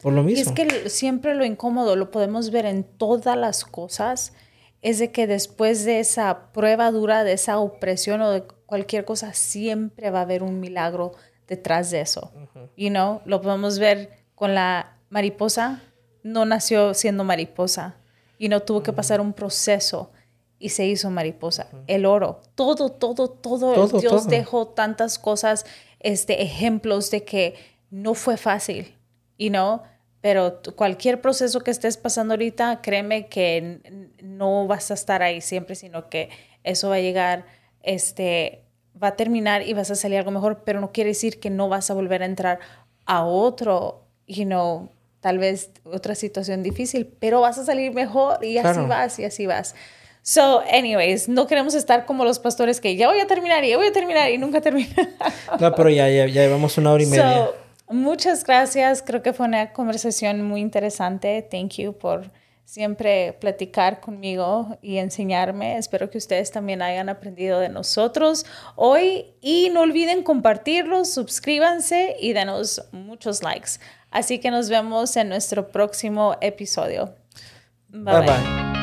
Por lo mismo. Y es que siempre lo incómodo, lo podemos ver en todas las cosas, es de que después de esa prueba dura, de esa opresión o de cualquier cosa, siempre va a haber un milagro detrás de eso. You know, lo podemos ver con la mariposa, no nació siendo mariposa, y no tuvo que pasar un proceso y se hizo mariposa. El oro, todo, todo, todo, Dios dejó tantas cosas, este, ejemplos de que no fue fácil, you know, pero cualquier proceso que estés pasando ahorita, créeme que no vas a estar ahí siempre, sino que eso va a llegar, este, va a terminar y vas a salir algo mejor, pero no quiere decir que no vas a volver a entrar a otro, you know, tal vez otra situación difícil, pero vas a salir mejor y así vas y así vas. So, anyways, no queremos estar como los pastores que ya voy a terminar y ya voy a terminar y nunca termina. no, pero ya, ya, ya llevamos una hora y media. muchas gracias. Creo que fue una conversación muy interesante. Thank you por siempre platicar conmigo y enseñarme. Espero que ustedes también hayan aprendido de nosotros hoy y no olviden compartirlo, suscríbanse y denos muchos likes. Así que nos vemos en nuestro próximo episodio. bye. bye.